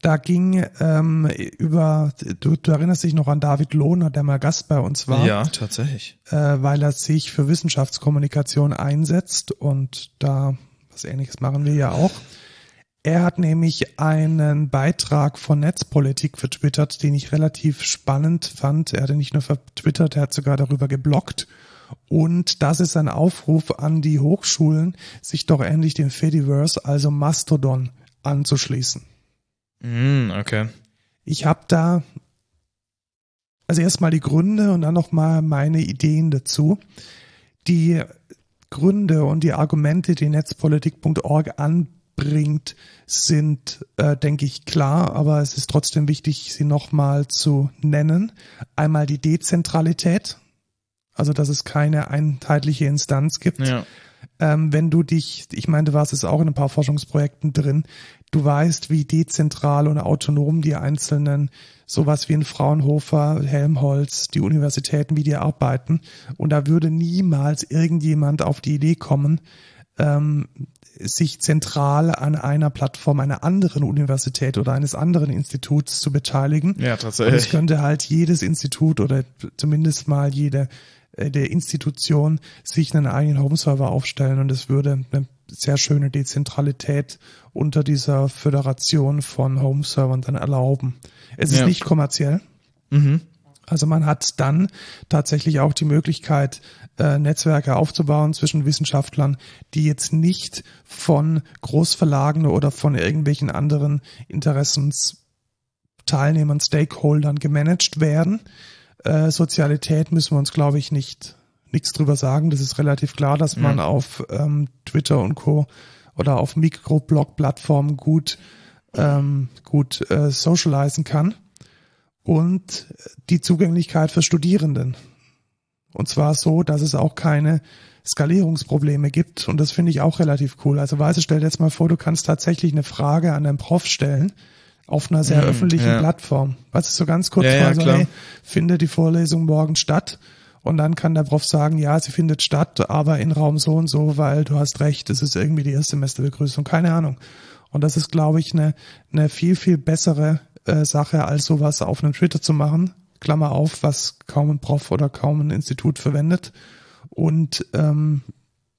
da ging ähm, über, du, du erinnerst dich noch an David Lohner, der mal Gast bei uns war. ja tatsächlich. äh, weil er sich für Wissenschaftskommunikation einsetzt und da was ähnliches machen wir ja auch. Er hat nämlich einen Beitrag von Netzpolitik vertwittert, den ich relativ spannend fand. Er hatte nicht nur vertwittert, er hat sogar darüber geblockt. Und das ist ein Aufruf an die Hochschulen, sich doch endlich dem Fediverse, also Mastodon, anzuschließen. Mm, okay. Ich habe da also erstmal die Gründe und dann nochmal meine Ideen dazu. Die Gründe und die Argumente, die netzpolitik.org anbringt, sind, äh, denke ich, klar, aber es ist trotzdem wichtig, sie nochmal zu nennen. Einmal die Dezentralität, also dass es keine einheitliche Instanz gibt Ja. ähm, wenn du dich, ich meine, du warst jetzt auch in ein paar Forschungsprojekten drin, du weißt, wie dezentral und autonom die einzelnen, sowas wie in Fraunhofer, Helmholtz, die Universitäten, wie die arbeiten. Und da würde niemals irgendjemand auf die Idee kommen, ähm, sich zentral an einer Plattform einer anderen Universität oder eines anderen Instituts zu beteiligen. Ja, Und es tatsächlich. könnte halt jedes Institut oder zumindest mal jede der Institution sich einen eigenen Home-Server aufstellen und es würde eine sehr schöne Dezentralität unter dieser Föderation von Home-Servern dann erlauben. Es ist Ja. nicht kommerziell. Mhm. Also man hat dann tatsächlich auch die Möglichkeit, äh, Netzwerke aufzubauen zwischen Wissenschaftlern, die jetzt nicht von Großverlagen oder von irgendwelchen anderen Interessensteilnehmern, Stakeholdern gemanagt werden. Äh, Sozialität müssen wir uns, glaube ich, nicht nichts drüber sagen. Das ist relativ klar, dass man Mhm. auf ähm, Twitter und Co. oder auf Mikroblog-Plattformen gut ähm, gut äh, socialisen kann und die Zugänglichkeit für Studierenden. Und zwar so, dass es auch keine Skalierungsprobleme gibt. Und das finde ich auch relativ cool. Also Weiße, stell dir jetzt mal vor, du kannst tatsächlich eine Frage an deinen Prof stellen auf einer sehr Mhm, öffentlichen ja. Plattform. Was ist so ganz kurz Ja, mal so, hey, findet die Vorlesung morgen statt? Und dann kann der Prof sagen, ja, sie findet statt, aber in Raum so und so, weil du hast recht, es ist irgendwie die Erstsemesterbegrüßung, keine Ahnung. Und das ist, glaube ich, eine, eine viel, viel bessere äh, Sache, als sowas auf einem Twitter zu machen. Klammer auf, was kaum ein Prof oder kaum ein Institut verwendet. Und ähm,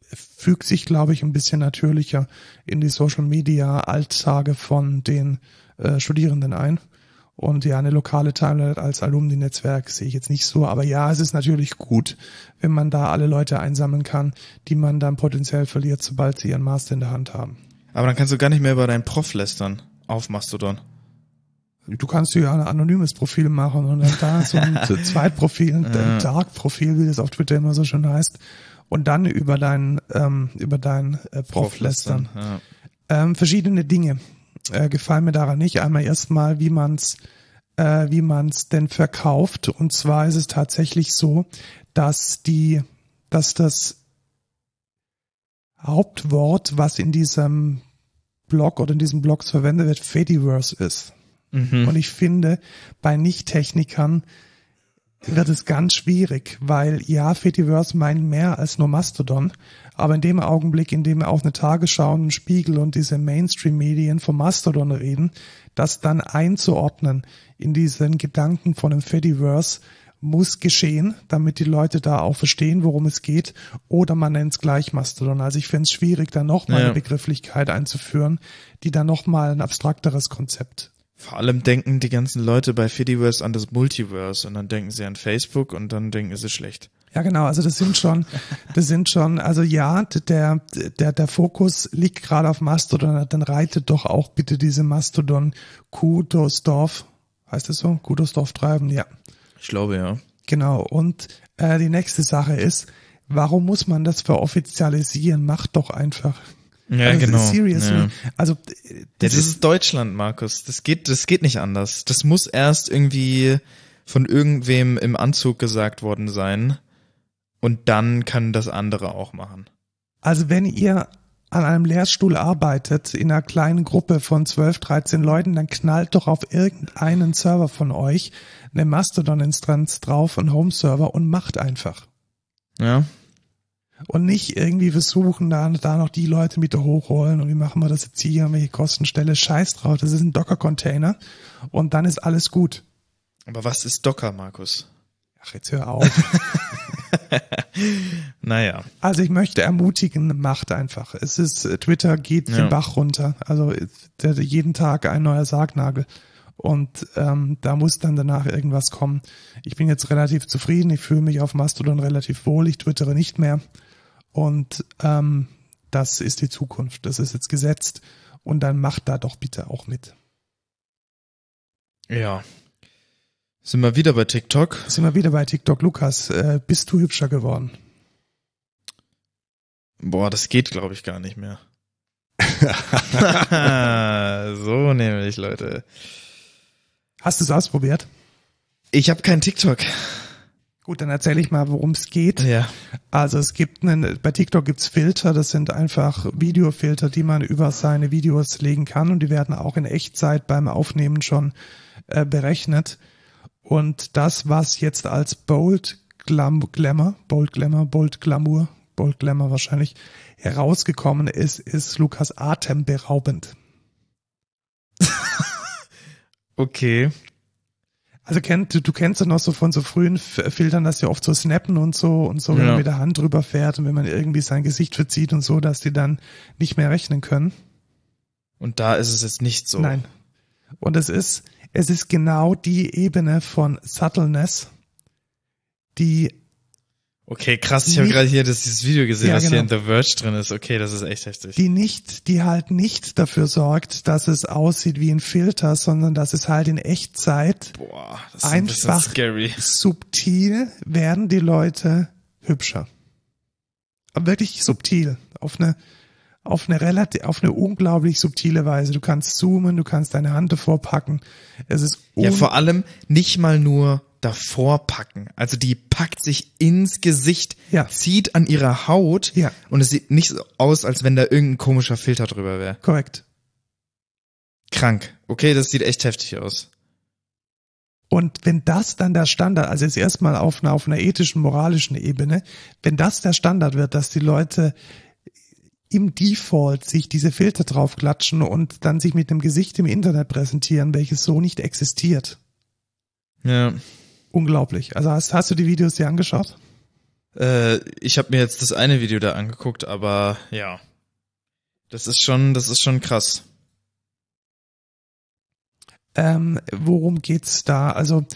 fügt sich, glaube ich, ein bisschen natürlicher in die Social Media Alltage von den äh, Studierenden ein. Und ja, eine lokale Timeline als Alumni-Netzwerk sehe ich jetzt nicht so. Aber ja, es ist natürlich gut, wenn man da alle Leute einsammeln kann, die man dann potenziell verliert, sobald sie ihren Master in der Hand haben. Aber dann kannst du gar nicht mehr über deinen Prof lästern auf Mastodon. Du kannst dir ja ein anonymes Profil machen und dann da so ein (laughs) Zweitprofil, ein. Dark-Profil, wie das auf Twitter immer so schön heißt. Und dann über dein, ähm, über dein äh, Prof lästern. Ja. Ähm, verschiedene Dinge äh, gefallen mir daran nicht. Einmal erstmal, wie man's, äh, wie man's denn verkauft. Und zwar ist es tatsächlich so, dass die, dass das Hauptwort, was in diesem Blog oder in diesen Blogs verwendet wird, Fediverse ist. Mhm. Und ich finde, bei Nicht-Technikern wird es ganz schwierig, weil ja, Fediverse meint mehr als nur Mastodon, aber in dem Augenblick, in dem auch eine Tagesschau, ein Spiegel und diese Mainstream-Medien vom Mastodon reden, das dann einzuordnen in diesen Gedanken von einem Fediverse muss geschehen, damit die Leute da auch verstehen, worum es geht, oder man nennt es gleich Mastodon. Also ich finde es schwierig, da nochmal Ja. eine Begrifflichkeit einzuführen, die dann nochmal ein abstrakteres Konzept Vor allem denken die ganzen Leute bei Fediverse an das Multiverse und dann denken sie an Facebook und dann denken sie schlecht. Ja, genau. Also das sind schon, das sind schon, also ja, der, der, der Fokus liegt gerade auf Mastodon. Dann reitet doch auch bitte diese Mastodon Kudosdorf, heißt es so? Kudosdorf treiben, ja. Ich glaube, ja. Genau. Und äh, die nächste Sache ist, warum muss man das veroffizialisieren? Macht doch einfach. Ja, also, genau. Seriously. Ja. Also Das, ja, das ist Deutschland, Markus. Das geht, das geht nicht anders. Das muss erst irgendwie von irgendwem im Anzug gesagt worden sein. Und dann kann das andere auch machen. Also wenn ihr an einem Lehrstuhl arbeitet, in einer kleinen Gruppe von 12, 13 Leuten, dann knallt doch auf irgendeinen Server von euch eine Mastodon-Instanz drauf, einen Home-Server und macht einfach. Ja. Und nicht irgendwie versuchen, da, da noch die Leute mit hochholen und wie machen wir das jetzt hier, welche Kostenstelle, scheiß drauf, das ist ein Docker-Container und dann ist alles gut. Aber was ist Docker, Markus? Ach, jetzt hör auf. (laughs) (laughs) naja. Also ich möchte ermutigen, macht einfach. Es ist, Twitter geht Ja. den Bach runter. Also der, jeden Tag ein neuer Sargnagel. Und ähm, da muss dann danach irgendwas kommen. Ich bin jetzt relativ zufrieden. Ich fühle mich auf Mastodon relativ wohl. Ich twittere nicht mehr. Und ähm, das ist die Zukunft. Das ist jetzt gesetzt. Und dann macht da doch bitte auch mit. Ja. Sind wir wieder bei TikTok? Sind wir wieder bei TikTok. Lukas, äh, bist du hübscher geworden? Boah, das geht, glaube ich, gar nicht mehr. (laughs) (laughs) so nämlich, Leute. Hast du es ausprobiert? Ich habe kein TikTok. Gut, dann erzähle ich mal, worum es geht. Ja. Also es gibt einen, bei TikTok gibt's Filter, das sind einfach Videofilter, die man über seine Videos legen kann und die werden auch in Echtzeit beim Aufnehmen schon äh, berechnet. Und das, was jetzt als Bold Glam Glamour, Bold Glamour, Bold Glamour, Bold Glamour wahrscheinlich herausgekommen ist, ist Lukas atemberaubend. (laughs) Okay. Also kennt, du, du kennst ja noch so von so frühen Filtern, dass die oft so snappen und so und so, wenn Ja. man mit der Hand drüber fährt und wenn man irgendwie sein Gesicht verzieht und so, dass die dann nicht mehr rechnen können. Und da ist es jetzt nicht so. Nein. Und es ist, es ist genau die Ebene von Subtleness, die, Okay, krass. Ich habe gerade hier das, dieses Video gesehen, Ja, was hier in genau. The Verge drin ist. Okay, das ist echt heftig. die nicht, die halt nicht dafür sorgt, dass es aussieht wie ein Filter, sondern dass es halt in Echtzeit Boah, das ist ein einfach scary. subtil werden die Leute hübscher. Aber wirklich subtil. Auf eine, auf eine relativ, auf eine unglaublich subtile Weise. Du kannst zoomen, du kannst deine Hand davor packen. Es ist Ja, vor allem nicht mal nur davor packen. Also die packt sich ins Gesicht, Ja. zieht an ihrer Haut Ja. und es sieht nicht so aus, als wenn da irgendein komischer Filter drüber wäre. korrekt. Krank. Okay, das sieht echt heftig aus. Und wenn das dann der Standard, also jetzt erstmal auf einer, auf einer ethischen, moralischen Ebene, wenn das der Standard wird, dass die Leute im Default sich diese Filter draufklatschen und dann sich mit dem Gesicht im Internet präsentieren, welches so nicht existiert. Ja. Unglaublich. Also hast, hast du die Videos dir angeschaut? Äh, ich habe mir jetzt das eine Video da angeguckt, aber ja. Das ist schon, das ist schon krass. Ähm, worum geht's da? Also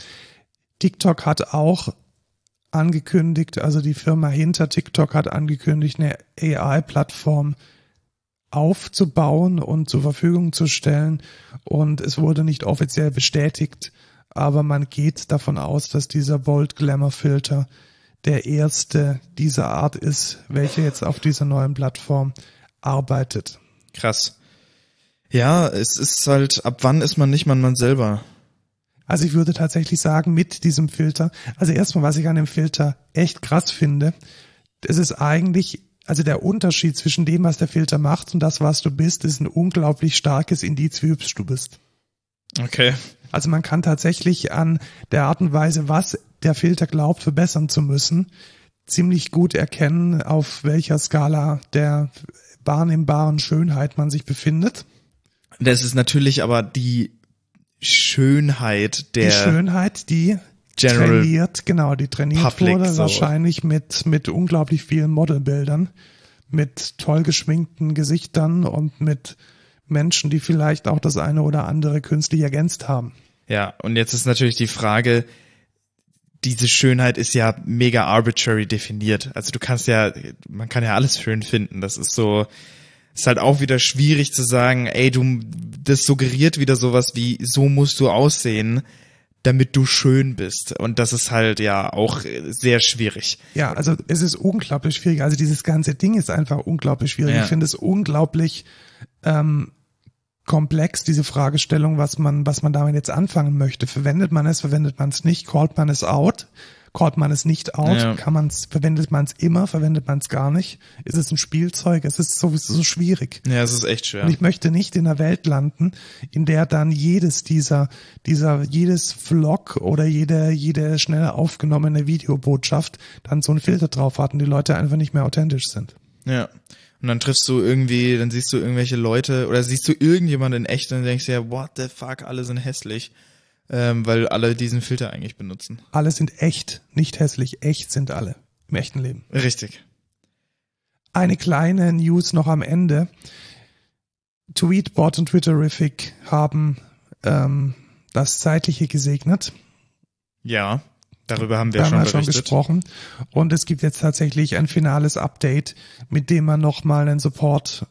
TikTok hat auch angekündigt, also die Firma hinter TikTok hat angekündigt, eine AI-Plattform aufzubauen und zur Verfügung zu stellen. Und es wurde nicht offiziell bestätigt, aber man geht davon aus, dass dieser Bold Glamour Filter der erste dieser Art ist, welcher jetzt auf dieser neuen Plattform arbeitet. Krass. Ja, es ist halt, ab wann ist man nicht mal man selber? Also ich würde tatsächlich sagen, mit diesem Filter, also erstmal, was ich an dem Filter echt krass finde, es ist eigentlich, also der Unterschied zwischen dem, was der Filter macht und das, was du bist, ist ein unglaublich starkes Indiz, wie hübsch du bist. Okay. Also man kann tatsächlich an der Art und Weise, was der Filter glaubt, verbessern zu müssen, ziemlich gut erkennen, auf welcher Skala der wahrnehmbaren Schönheit man sich befindet. Das ist natürlich aber die Schönheit der die Schönheit, die General trainiert, genau, die trainiert Public, wurde so. wahrscheinlich mit, mit unglaublich vielen Modelbildern, mit toll geschminkten Gesichtern und mit, Menschen, die vielleicht auch das eine oder andere künstlich ergänzt haben. Ja, und jetzt ist natürlich die Frage, diese Schönheit ist ja mega arbitrary definiert. Also du kannst ja, man kann ja alles schön finden. Das ist so, ist halt auch wieder schwierig zu sagen, ey, du, das suggeriert wieder sowas wie, so musst du aussehen, damit du schön bist. Und das ist halt ja auch sehr schwierig. Ja, also es ist unglaublich schwierig. Also dieses ganze Ding ist einfach unglaublich schwierig. Ja. Ich finde es unglaublich ähm, komplex, diese Fragestellung, was man, was man damit jetzt anfangen möchte. Verwendet man es, verwendet man es nicht, callt man es out? Callt man es nicht out? Ja. Kann man es, verwendet man es immer, verwendet man es gar nicht? Ist es ein Spielzeug? Es ist sowieso so schwierig. Ja, es ist echt schwer. Und ich möchte nicht in einer Welt landen, in der dann jedes dieser, dieser, jedes Vlog oder jede, jede schnell aufgenommene Videobotschaft dann so einen Filter drauf hat und die Leute einfach nicht mehr authentisch sind. Ja. Und dann triffst du irgendwie, dann siehst du irgendwelche Leute oder siehst du irgendjemanden in echt und denkst dir, what the fuck, alle sind hässlich. Ähm, weil alle diesen Filter eigentlich benutzen. Alle sind echt, nicht hässlich. Echt sind alle im echten Leben. Richtig. Eine kleine News noch am Ende. Tweetbot und Twitterific haben ähm, das Zeitliche gesegnet. Ja. Darüber haben wir, schon, wir schon gesprochen. Und es gibt jetzt tatsächlich ein finales Update, mit dem man nochmal einen Support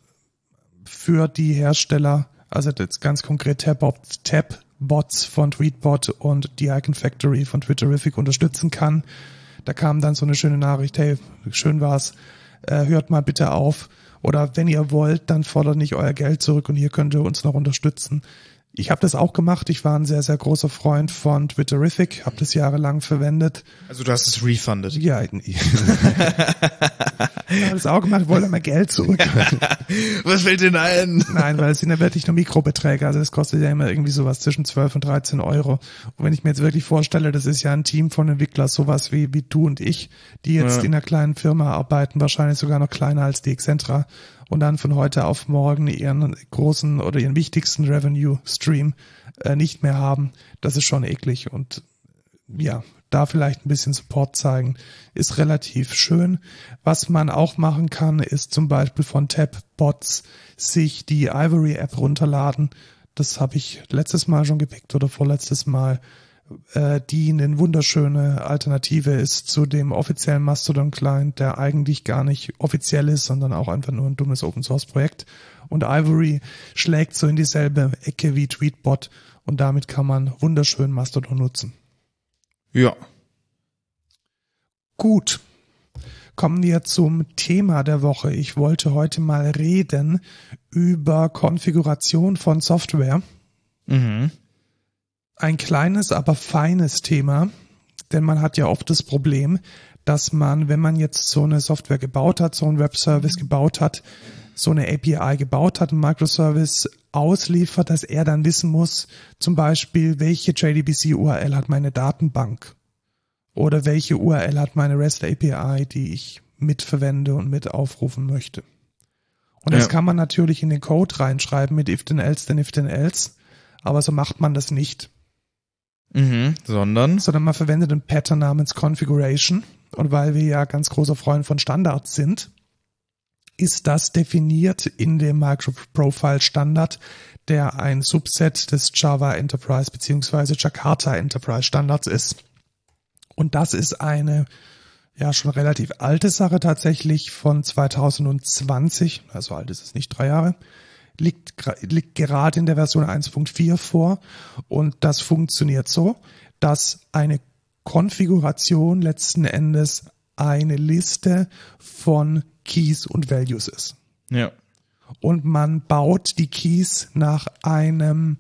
für die Hersteller, also jetzt ganz konkret Tab-Bots Tab von Tweetbot und die Icon Factory von Twitterific unterstützen kann. Da kam dann so eine schöne Nachricht, hey, schön war's, äh, hört mal bitte auf. Oder wenn ihr wollt, dann fordert nicht euer Geld zurück und hier könnt ihr uns noch unterstützen. Ich habe das auch gemacht. Ich war ein sehr, sehr großer Freund von Twitterific, habe das jahrelang verwendet. Also du hast es refunded? Ja, ich habe das auch gemacht, wollte mal Geld zurück. (laughs) Was fällt denn ein? Nein, weil es sind ja wirklich nur Mikrobeträge. Also es kostet ja immer irgendwie sowas zwischen 12 und 13 Euro. Und wenn ich mir jetzt wirklich vorstelle, das ist ja ein Team von Entwicklern, sowas wie, wie du und ich, die jetzt ja. in einer kleinen Firma arbeiten, wahrscheinlich sogar noch kleiner als die Excentra und dann von heute auf morgen ihren großen oder ihren wichtigsten Revenue Stream äh, nicht mehr haben, das ist schon eklig und ja, da vielleicht ein bisschen Support zeigen, ist relativ schön. Was man auch machen kann, ist zum Beispiel von Tab-Bots sich die Ivory App runterladen. Das habe ich letztes Mal schon gepickt oder vorletztes Mal die eine wunderschöne Alternative ist zu dem offiziellen Mastodon-Client, der eigentlich gar nicht offiziell ist, sondern auch einfach nur ein dummes Open-Source-Projekt. Und Ivory schlägt so in dieselbe Ecke wie Tweetbot und damit kann man wunderschön Mastodon nutzen. Ja. Gut. Kommen wir zum Thema der Woche. Ich wollte heute mal reden über Konfiguration von Software. Mhm ein kleines, aber feines Thema, denn man hat ja oft das Problem, dass man, wenn man jetzt so eine Software gebaut hat, so einen Webservice gebaut hat, so eine API gebaut hat, einen Microservice ausliefert, dass er dann wissen muss, zum Beispiel, welche JDBC-URL hat meine Datenbank oder welche URL hat meine REST API, die ich mitverwende und mit aufrufen möchte. Und ja. das kann man natürlich in den Code reinschreiben mit if then else, then if then else, aber so macht man das nicht. Mhm, sondern? Sondern man verwendet einen Pattern namens Configuration. Und weil wir ja ganz großer Freund von Standards sind, ist das definiert in dem Microprofile Standard, der ein Subset des Java Enterprise beziehungsweise Jakarta Enterprise Standards ist. Und das ist eine ja schon relativ alte Sache tatsächlich von 2020, also alt ist es nicht, drei Jahre liegt, liegt gerade in der Version 1.4 vor und das funktioniert so, dass eine Konfiguration letzten Endes eine Liste von Keys und Values ist. Ja. Und man baut die Keys nach einem,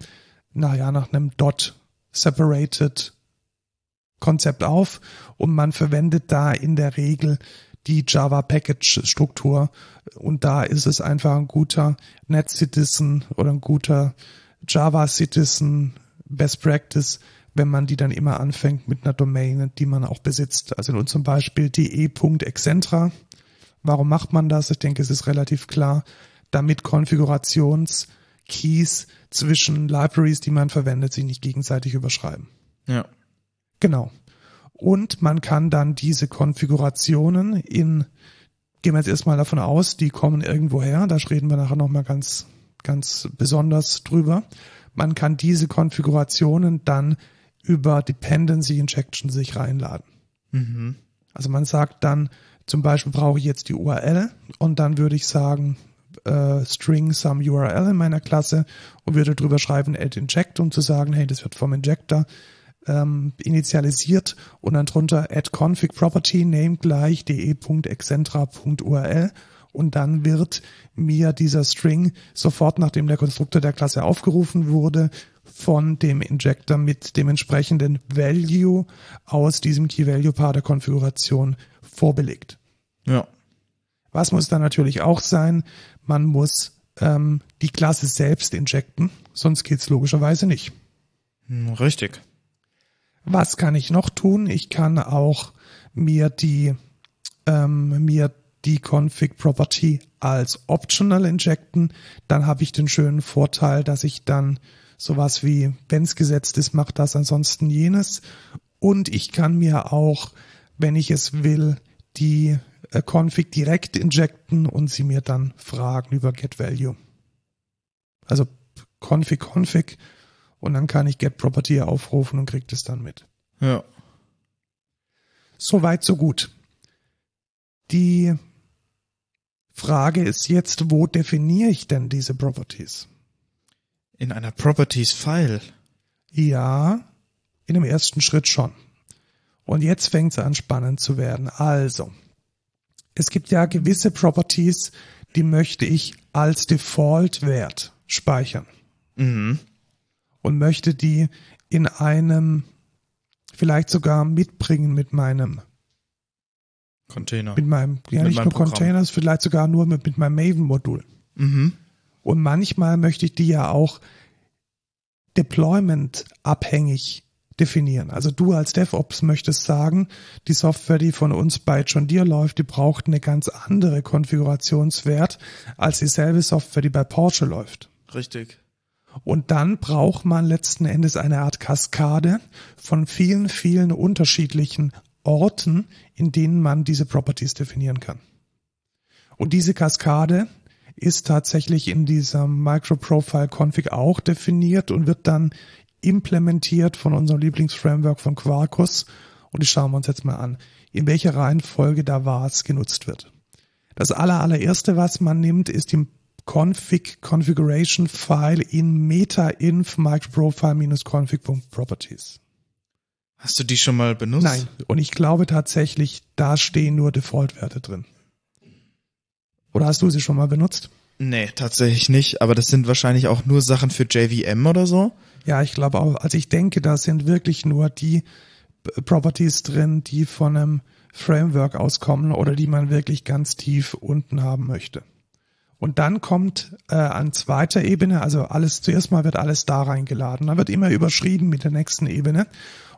naja, nach einem dot separated Konzept auf und man verwendet da in der Regel die Java Package Struktur. Und da ist es einfach ein guter Net Citizen oder ein guter Java Citizen Best Practice, wenn man die dann immer anfängt mit einer Domain, die man auch besitzt. Also in unserem Beispiel de.excentra. Warum macht man das? Ich denke, es ist relativ klar, damit Konfigurationskeys zwischen Libraries, die man verwendet, sich nicht gegenseitig überschreiben. Ja. Genau. Und man kann dann diese Konfigurationen in, gehen wir jetzt erstmal davon aus, die kommen irgendwo her, da reden wir nachher nochmal ganz ganz besonders drüber. Man kann diese Konfigurationen dann über Dependency Injection sich reinladen. Mhm. Also man sagt dann, zum Beispiel brauche ich jetzt die URL und dann würde ich sagen, äh, string some URL in meiner Klasse und würde drüber schreiben add inject, um zu sagen, hey, das wird vom Injector ähm, initialisiert und dann drunter add config property name gleich de.excentra.url und dann wird mir dieser String sofort, nachdem der Konstruktor der Klasse aufgerufen wurde, von dem Injector mit dem entsprechenden Value aus diesem Key-Value-Paar der Konfiguration vorbelegt. Ja. Was muss dann natürlich auch sein? Man muss ähm, die Klasse selbst injecten, sonst geht's logischerweise nicht. Hm, Richtig. Was kann ich noch tun? Ich kann auch mir die ähm, mir die Config Property als optional injecten. Dann habe ich den schönen Vorteil, dass ich dann sowas wie, wenn es gesetzt ist, macht das ansonsten jenes. Und ich kann mir auch, wenn ich es will, die äh, Config direkt injecten und sie mir dann fragen über get value. Also Config Config und dann kann ich get property aufrufen und kriegt es dann mit. Ja. Soweit, so gut. Die Frage ist jetzt, wo definiere ich denn diese Properties? In einer Properties File. Ja, in dem ersten Schritt schon. Und jetzt fängt es an spannend zu werden. Also, es gibt ja gewisse Properties, die möchte ich als Default-Wert speichern Mhm. Und möchte die in einem vielleicht sogar mitbringen mit meinem Container. mit meinem ja Mit nicht meinem nur Programm. Containers, vielleicht sogar nur mit, mit meinem Maven-Modul. Mhm. Und manchmal möchte ich die ja auch deployment abhängig definieren. Also du als DevOps möchtest sagen, die Software, die von uns bei John Deere läuft, die braucht eine ganz andere Konfigurationswert als dieselbe Software, die bei Porsche läuft. Richtig. Und dann braucht man letzten Endes eine Art Kaskade von vielen, vielen unterschiedlichen Orten, in denen man diese Properties definieren kann. Und diese Kaskade ist tatsächlich in dieser Microprofile-Config auch definiert und wird dann implementiert von unserem Lieblingsframework von Quarkus. Und die schauen wir uns jetzt mal an, in welcher Reihenfolge da was genutzt wird. Das aller, allererste, was man nimmt, ist die config configuration file in meta-inf microprofile-config.properties. Hast du die schon mal benutzt? Nein. Und ich glaube tatsächlich, da stehen nur Default-Werte drin. Oder hast du sie schon mal benutzt? Nee, tatsächlich nicht. Aber das sind wahrscheinlich auch nur Sachen für JVM oder so. Ja, ich glaube auch. Also ich denke, da sind wirklich nur die Properties drin, die von einem Framework auskommen oder die man wirklich ganz tief unten haben möchte. Und dann kommt äh, an zweiter Ebene, also alles zuerst mal wird alles da reingeladen. Dann wird immer überschrieben mit der nächsten Ebene.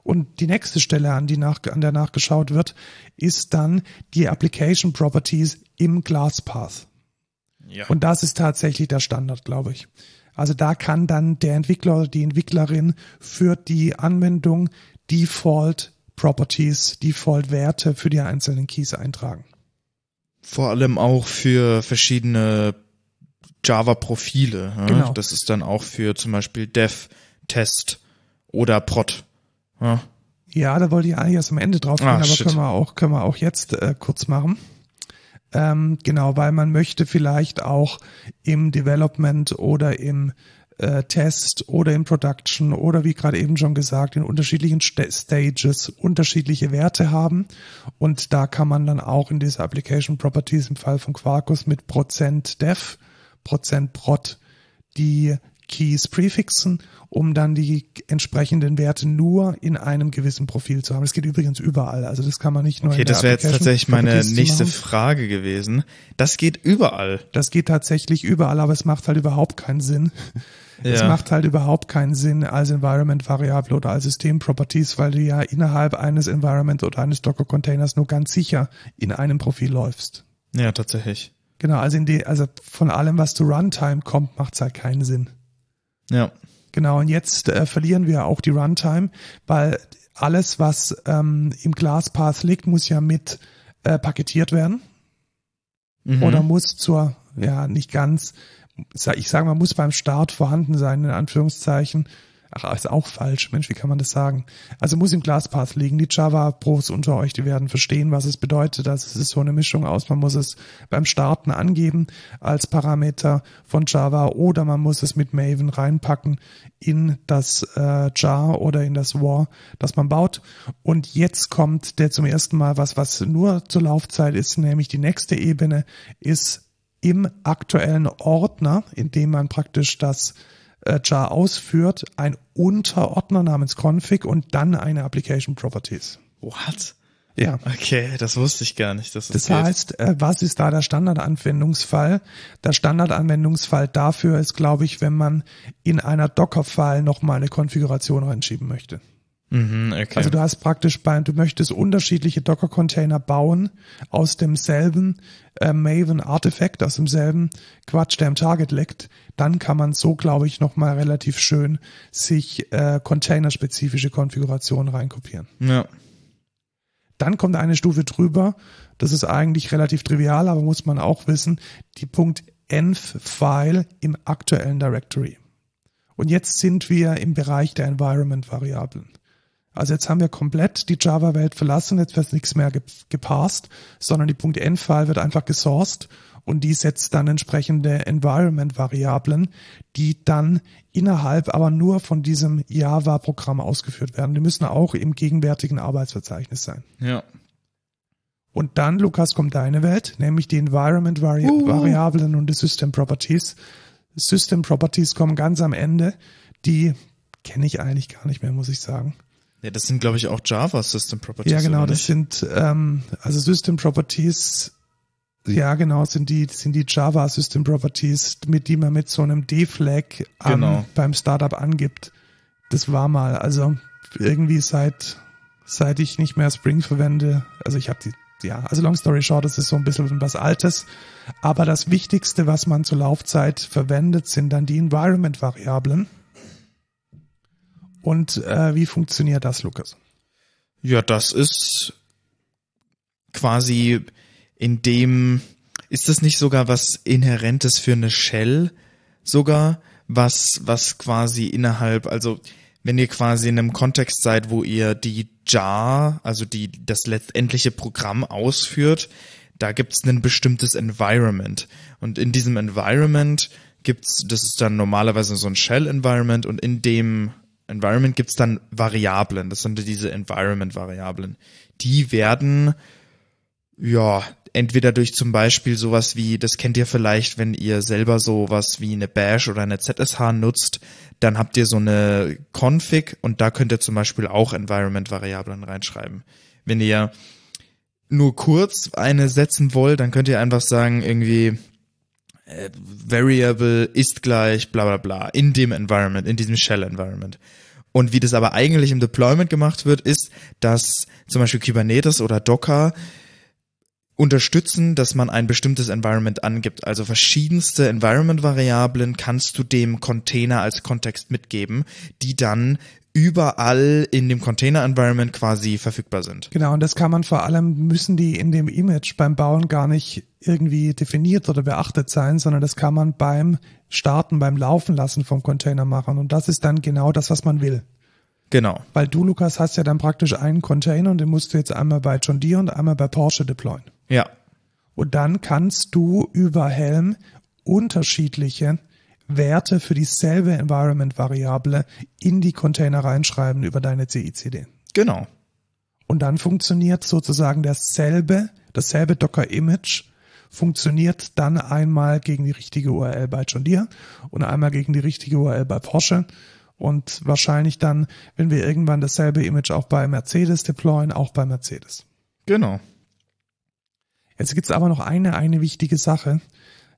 Und die nächste Stelle, an, die nach, an der nachgeschaut wird, ist dann die Application Properties im ClassPath. Ja. Und das ist tatsächlich der Standard, glaube ich. Also da kann dann der Entwickler oder die Entwicklerin für die Anwendung Default Properties, Default Werte für die einzelnen Keys eintragen. Vor allem auch für verschiedene Java-Profile. Ja? Genau. Das ist dann auch für zum Beispiel Dev, Test oder Prod. Ja? Ja, da wollte ich eigentlich erst am Ende drauf gehen, Ah, aber shit. können wir auch, können wir auch jetzt äh, kurz machen. Ähm, genau, weil man möchte vielleicht auch im Development oder im äh, Test oder im Production oder wie gerade eben schon gesagt, in unterschiedlichen St Stages unterschiedliche Werte haben. Und da kann man dann auch in diese Application Properties im Fall von Quarkus mit Prozent Dev, Prozent Prod die Keys prefixen, um dann die entsprechenden Werte nur in einem gewissen Profil zu haben. Das geht übrigens überall. Also das kann man nicht nur Okay, in der das wäre jetzt tatsächlich meine nächste. Frage gewesen. Das geht überall. Das geht tatsächlich überall, aber es macht halt überhaupt keinen Sinn. Es Ja. macht halt überhaupt keinen Sinn als Environment-Variable oder als System-Properties, weil du ja innerhalb eines Environment oder eines Docker-Containers nur ganz sicher in einem Profil läufst. Ja, tatsächlich. Genau, also die, also von allem, was zu Runtime kommt, macht es halt keinen Sinn. Ja. Genau, und jetzt äh, verlieren wir auch die Runtime, weil alles, was ähm, im Glasspath liegt, muss ja mit äh, paketiert werden Mhm. oder muss zur, ja, nicht ganz, ich sage mal, muss beim Start vorhanden sein, in Anführungszeichen. Ach, ist auch falsch. Mensch, wie kann man das sagen? Also muss im Glasspath liegen. Die Java-Pros unter euch, die werden verstehen, was es bedeutet. Also es ist so eine Mischung aus, man muss es beim Starten angeben als Parameter von Java oder man muss es mit Maven reinpacken in das äh, Jar oder in das War, das man baut. Und jetzt kommt der zum ersten Mal was, was nur zur Laufzeit ist, nämlich die nächste Ebene ist im aktuellen Ordner, in dem man praktisch das äh, Jar ausführt, ein Unterordner namens Config und dann eine Application Properties. What? Ja. Okay, das wusste ich gar nicht. Dass das das heißt, äh, was ist da der Standardanwendungsfall? Der Standardanwendungsfall dafür ist, glaube ich, wenn man in einer Docker-File nochmal eine Konfiguration reinschieben möchte. Mhm, okay. Also du hast praktisch bei, du möchtest unterschiedliche Docker-Container bauen aus demselben äh, Maven-Artefakt, aus demselben Quatsch, der im Target liegt. Dann kann man so, glaube ich, nochmal relativ schön sich äh, containerspezifische Konfigurationen reinkopieren. Ja. Dann kommt eine Stufe drüber. Das ist eigentlich relativ trivial, aber muss man auch wissen, die Punkt env-File im aktuellen Directory. Und jetzt sind wir im Bereich der Environment-Variablen. Also jetzt haben wir komplett die Java-Welt verlassen, jetzt wird nichts mehr gepasst, sondern die .env-File wird einfach gesourced und die setzt dann entsprechende Environment-Variablen, die dann innerhalb aber nur von diesem Java-Programm ausgeführt werden. Die müssen auch im gegenwärtigen Arbeitsverzeichnis sein. Ja. Und dann, Lukas, kommt deine Welt, nämlich die Environment-Variablen uh. und die System Properties. System Properties kommen ganz am Ende. Die kenne ich eigentlich gar nicht mehr, muss ich sagen. Ja, das sind, glaube ich, auch Java System Properties. Ja, genau, das sind ähm, also System Properties, ja genau, sind die, sind die Java System Properties, mit die man mit so einem D-Flag genau. beim Startup angibt. Das war mal, also irgendwie seit seit ich nicht mehr Spring verwende, also ich habe die ja, also long story short, das ist so ein bisschen was Altes. Aber das Wichtigste, was man zur Laufzeit verwendet, sind dann die Environment-Variablen. Und äh, wie funktioniert das, Lukas? Ja, das ist quasi in dem, ist das nicht sogar was Inhärentes für eine Shell sogar, was, was quasi innerhalb, also wenn ihr quasi in einem Kontext seid, wo ihr die Jar, also die, das letztendliche Programm ausführt, da gibt's ein bestimmtes Environment. Und in diesem Environment gibt's, das ist dann normalerweise so ein Shell-Environment und in dem Environment gibt's dann Variablen. Das sind diese Environment-Variablen. Die werden, ja, entweder durch zum Beispiel sowas wie, das kennt ihr vielleicht, wenn ihr selber sowas wie eine Bash oder eine ZSH nutzt, dann habt ihr so eine Config und da könnt ihr zum Beispiel auch Environment-Variablen reinschreiben. Wenn ihr nur kurz eine setzen wollt, dann könnt ihr einfach sagen, irgendwie, äh, Variable ist gleich bla bla bla in dem Environment, in diesem Shell-Environment. Und wie das aber eigentlich im Deployment gemacht wird, ist, dass zum Beispiel Kubernetes oder Docker unterstützen, dass man ein bestimmtes Environment angibt. Also verschiedenste Environment-Variablen kannst du dem Container als Kontext mitgeben, die dann überall in dem Container-Environment quasi verfügbar sind. Genau, und das kann man vor allem, müssen die in dem Image beim Bauen gar nicht irgendwie definiert oder beachtet sein, sondern das kann man beim Starten, beim Laufen lassen vom Container machen. Und das ist dann genau das, was man will. Genau. Weil du, Lukas, hast ja dann praktisch einen Container und den musst du jetzt einmal bei John Deere und einmal bei Porsche deployen. Ja. Und dann kannst du über Helm unterschiedliche Werte für dieselbe Environment-Variable in die Container reinschreiben über deine CICD. Genau. Und dann funktioniert sozusagen dasselbe, dasselbe Docker-Image funktioniert dann einmal gegen die richtige URL bei John Deere und einmal gegen die richtige URL bei Porsche und wahrscheinlich dann, wenn wir irgendwann dasselbe Image auch bei Mercedes deployen, auch bei Mercedes. Genau. Jetzt gibt's aber noch eine, eine wichtige Sache,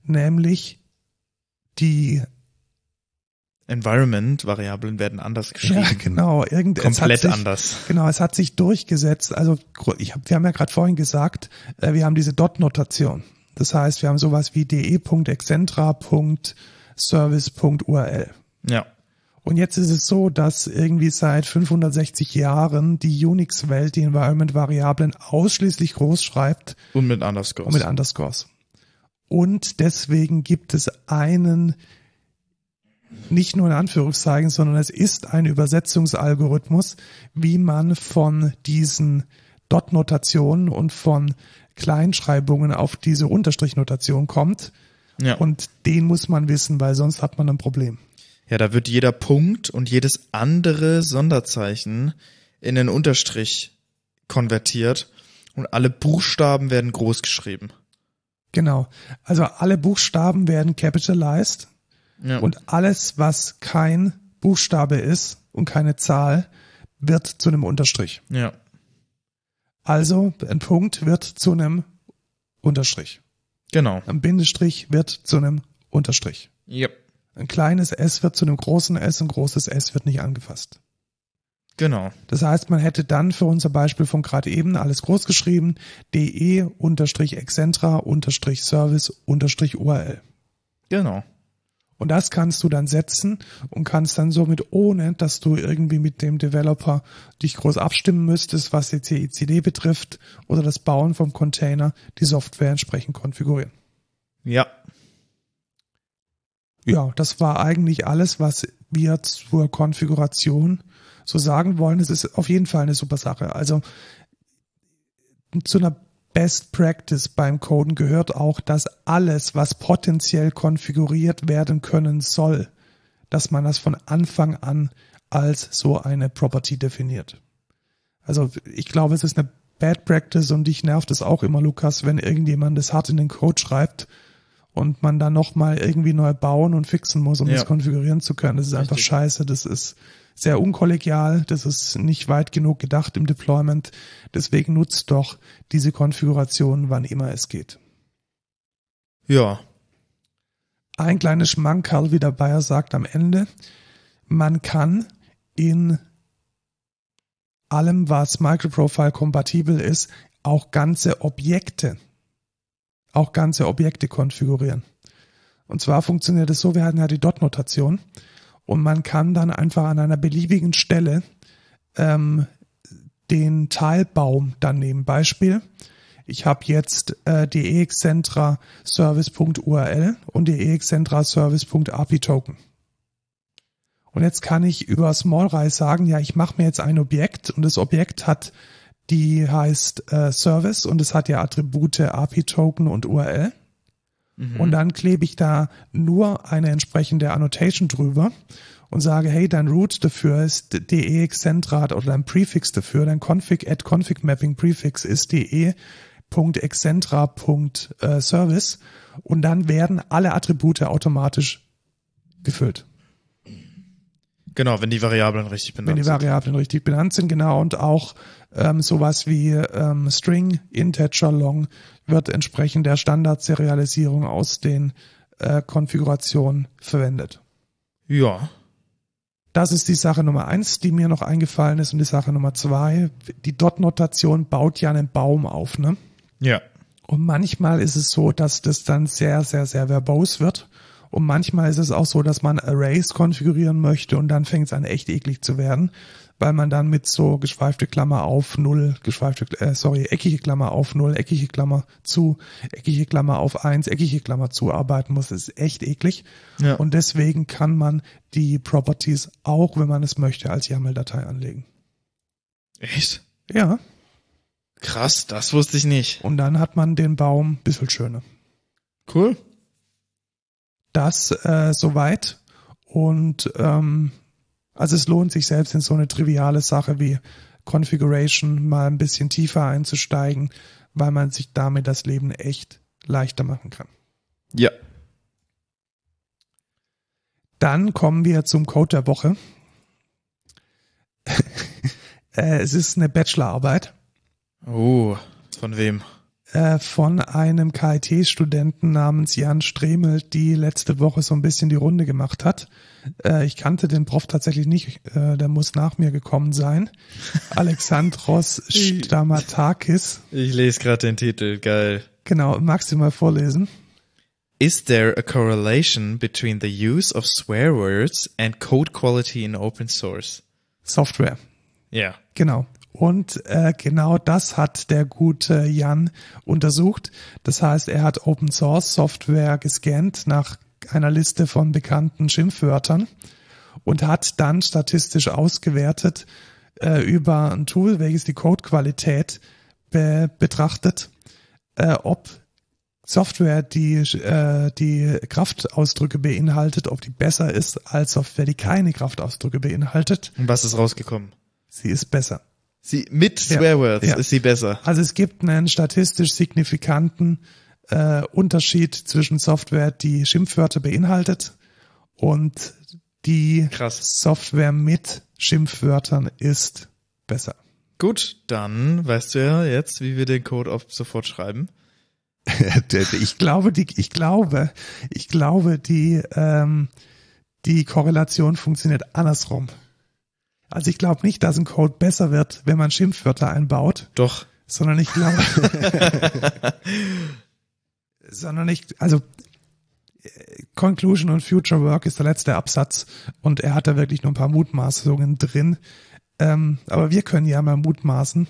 nämlich die Environment-Variablen werden anders geschrieben. Ja, genau. Irgend, Komplett sich, anders. Genau, es hat sich durchgesetzt. Also ich hab, wir haben ja gerade vorhin gesagt, äh, wir haben diese Dot-Notation. Das heißt, wir haben sowas wie de.excentra.service.url. Ja. Und jetzt ist es so, dass irgendwie seit 560 Jahren die Unix-Welt die Environment-Variablen ausschließlich groß schreibt. Und mit Underscores. Und mit Underscores. Und deswegen gibt es einen, nicht nur in Anführungszeichen, sondern es ist ein Übersetzungsalgorithmus, wie man von diesen Dot-Notationen und von Kleinschreibungen auf diese Unterstrichnotation kommt. Ja. Und den muss man wissen, weil sonst hat man ein Problem. Ja, da wird jeder Punkt und jedes andere Sonderzeichen in einen Unterstrich konvertiert und alle Buchstaben werden groß geschrieben. Genau. Also alle Buchstaben werden capitalized Ja. und alles, was kein Buchstabe ist und keine Zahl, wird zu einem Unterstrich. ja. Also ein Punkt wird zu einem Unterstrich. Genau. Ein Bindestrich wird zu einem Unterstrich. Yep. Ein kleines S wird zu einem großen S, ein großes S wird nicht angefasst. Genau. Das heißt, man hätte dann für unser Beispiel von gerade eben alles groß geschrieben, de unterstrich excentra unterstrich service unterstrich URL. Genau. Und das kannst du dann setzen und kannst dann somit, ohne dass du irgendwie mit dem Developer dich groß abstimmen müsstest, was die CICD betrifft oder das Bauen vom Container, die Software entsprechend konfigurieren. Ja. Ja, das war eigentlich alles, was wir zur Konfiguration so sagen wollen. Es ist auf jeden Fall eine super Sache. Also zu einer Best Practice beim Coden gehört auch, dass alles, was potenziell konfiguriert werden können soll, dass man das von Anfang an als so eine Property definiert. Also ich glaube, es ist eine Bad Practice und dich nervt es auch immer, Lukas, wenn irgendjemand das hart in den Code schreibt und man dann nochmal irgendwie neu bauen und fixen muss, um Ja. das konfigurieren zu können. Das ist einfach Richtig. scheiße. Das ist sehr unkollegial. Das ist nicht weit genug gedacht im Deployment. Deswegen nutzt doch diese Konfiguration, wann immer es geht. Ja. Ein kleines Schmankerl, wie der Bayer sagt am Ende. Man kann in allem, was Microprofile kompatibel ist, auch ganze Objekte, auch ganze Objekte konfigurieren. Und zwar funktioniert es so, wir hatten ja die Dot-Notation und man kann dann einfach an einer beliebigen Stelle ähm, den Teilbaum dann nehmen. Beispiel, ich habe jetzt äh, die excentra service.url und die excentra service.api-token. Und jetzt kann ich über Smallrise sagen, ja, ich mache mir jetzt ein Objekt und das Objekt hat, die heißt äh, Service und es hat ja Attribute API-Token und URL. Und dann klebe ich da nur eine entsprechende Annotation drüber und sage, hey, dein Root dafür ist de excentra oder dein Prefix dafür, dein config at config mapping Prefix ist de.excentra.service und dann werden alle Attribute automatisch gefüllt. Genau, wenn die Variablen richtig benannt wenn die sind. Variablen richtig benannt sind, genau, und auch ähm, sowas wie ähm, String, Integer, Long wird entsprechend der Standardserialisierung aus den äh, Konfigurationen verwendet. Ja. Das ist die Sache Nummer eins, die mir noch eingefallen ist, und die Sache Nummer zwei. Die Dot-Notation baut ja einen Baum auf, ne? Ja. Und manchmal ist es so, dass das dann sehr, sehr, sehr verbose wird. Und manchmal ist es auch so, dass man Arrays konfigurieren möchte und dann fängt es an echt eklig zu werden, weil man dann mit so geschweifte Klammer auf null, geschweifte, äh, sorry, eckige Klammer auf null, eckige Klammer zu, eckige Klammer auf eins, eckige Klammer zu arbeiten muss. Das ist echt eklig. Ja. Und deswegen kann man die Properties auch, wenn man es möchte, als YAML-Datei anlegen. Echt? Ja. Krass, das wusste ich nicht. Und dann hat man den Baum ein bisschen schöner. Cool. das äh, soweit. Und ähm, also es lohnt sich selbst in so eine triviale Sache wie Configuration mal ein bisschen tiefer einzusteigen, weil man sich damit das Leben echt leichter machen kann. Ja. Dann kommen wir zum Code der Woche. (laughs) äh, es ist eine Bachelorarbeit Oh, von wem? Äh, von einem KIT-Studenten namens Jan Stremel, die letzte Woche so ein bisschen die Runde gemacht hat. Äh, ich kannte den Prof tatsächlich nicht, äh, der muss nach mir gekommen sein. (laughs) Alexandros Stamatakis. Ich lese gerade den Titel, geil. Genau, magst du mal vorlesen? Is there a correlation between the use of swear words and code quality in open source? Software. Ja. Genau. Und äh, genau das hat der gute Jan untersucht. Das heißt, er hat Open Source Software gescannt nach einer Liste von bekannten Schimpfwörtern und hat dann statistisch ausgewertet äh, über ein Tool, welches die Codequalität be betrachtet, äh, ob Software, die äh, die Kraftausdrücke beinhaltet, ob die besser ist als Software, die keine Kraftausdrücke beinhaltet. Und was ist rausgekommen? Sie ist besser. Sie mit Swearwords ja. ist sie besser. Also es gibt einen statistisch signifikanten äh, Unterschied zwischen Software, die Schimpfwörter beinhaltet und die Krass. Software mit Schimpfwörtern ist besser. Gut, dann weißt du ja jetzt, wie wir den Code auf sofort schreiben. (laughs) ich glaube, die, ich glaube, ich glaube, die, ähm, die Korrelation funktioniert andersrum. Also ich glaube nicht, dass ein Code besser wird, wenn man Schimpfwörter einbaut. Doch. Sondern ich glaube, (laughs) sondern ich, also Conclusion und Future Work ist der letzte Absatz und er hat da wirklich nur ein paar Mutmaßungen drin. Ähm, aber wir können ja mal mutmaßen.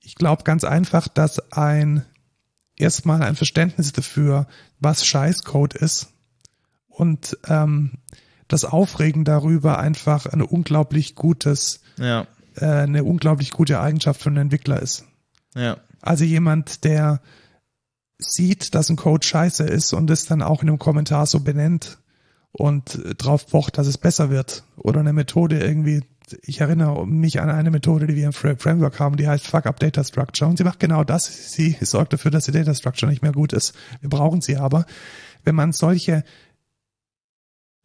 Ich glaube ganz einfach, dass ein erstmal ein Verständnis dafür, was Scheißcode ist und ähm, das Aufregen darüber einfach ein unglaublich gutes, Ja. äh, eine unglaublich gute Eigenschaft für einen Entwickler ist. Ja. Also jemand, der sieht, dass ein Code scheiße ist und es dann auch in einem Kommentar so benennt und drauf pocht, dass es besser wird oder eine Methode irgendwie, ich erinnere mich an eine Methode, die wir im Fra- Framework haben, die heißt Fuck Up Data Structure und sie macht genau das. Sie sorgt dafür, dass die Data Structure nicht mehr gut ist. Wir brauchen sie aber. Wenn man solche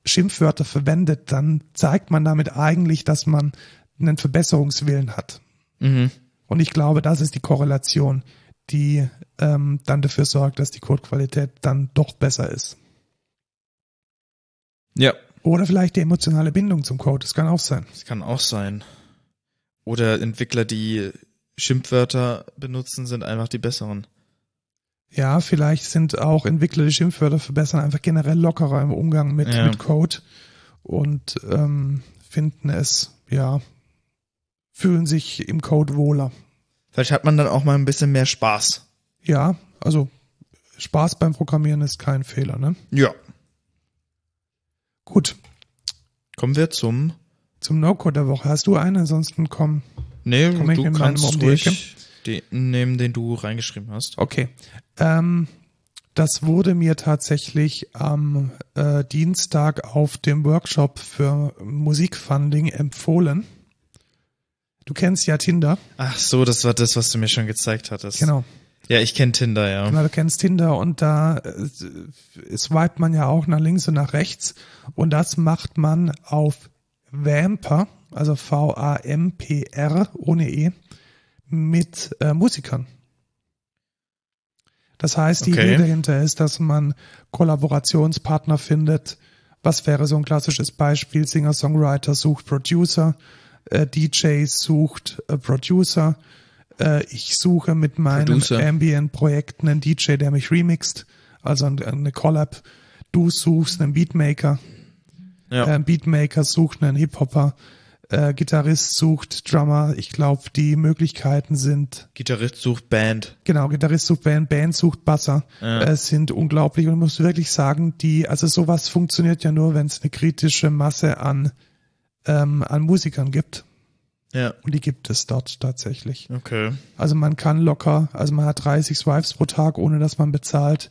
Schimpfwörter verwendet, dann zeigt man damit eigentlich, dass man einen Verbesserungswillen hat. Mhm. Und ich glaube, das ist die Korrelation, die ähm, dann dafür sorgt, dass die Codequalität dann doch besser ist. Ja. Oder vielleicht die emotionale Bindung zum Code, das kann auch sein. Das kann auch sein. Oder Entwickler, die Schimpfwörter benutzen, sind einfach die besseren. Ja, vielleicht sind auch Entwickler, die Schimpfwörter verbessern, einfach generell lockerer im Umgang mit, Ja. mit Code und ähm, finden es, ja, fühlen sich im Code wohler. Vielleicht hat man dann auch mal ein bisschen mehr Spaß. Ja, also Spaß beim Programmieren ist kein Fehler, ne? Ja. Gut, Kommen wir zum. zum No-Code der Woche. Hast du einen? Ansonsten komm. Nee, Komm du kannst um ruhig den nehmen, den du reingeschrieben hast. Okay. Ähm, das wurde mir tatsächlich am äh, Dienstag auf dem Workshop für Musikfunding empfohlen. Du kennst ja Tinder. Ach so, das war das, was du mir schon gezeigt hattest. Genau. Ja, ich kenne Tinder, ja. Genau, du kennst Tinder und da äh, swipet man ja auch nach links und nach rechts und das macht man auf Vamper, also V-A-M-P-R ohne E, mit äh, Musikern. Das heißt, die Okay. Idee dahinter ist, dass man Kollaborationspartner findet. Was wäre so ein klassisches Beispiel? Singer-Songwriter sucht Producer, äh, DJ sucht äh, Producer. Äh, ich suche mit meinem Producer. Ambient-Projekt einen DJ, der mich remixt, also ein- eine Collab. Du suchst einen Beatmaker, Ja. äh, Beatmaker sucht einen Hip-Hopper, äh, Gitarrist sucht Drummer. Ich glaube, die Möglichkeiten sind Gitarrist sucht Band. Genau, Gitarrist sucht Band, Band sucht Basser. Ja. Es sind unglaublich und ich muss wirklich sagen, die, also sowas funktioniert ja nur, wenn es eine kritische Masse an, ähm, an Musikern gibt. Ja. Und die gibt es dort tatsächlich. Okay. Also man kann locker, also man hat 30 Swipes pro Tag, ohne dass man bezahlt.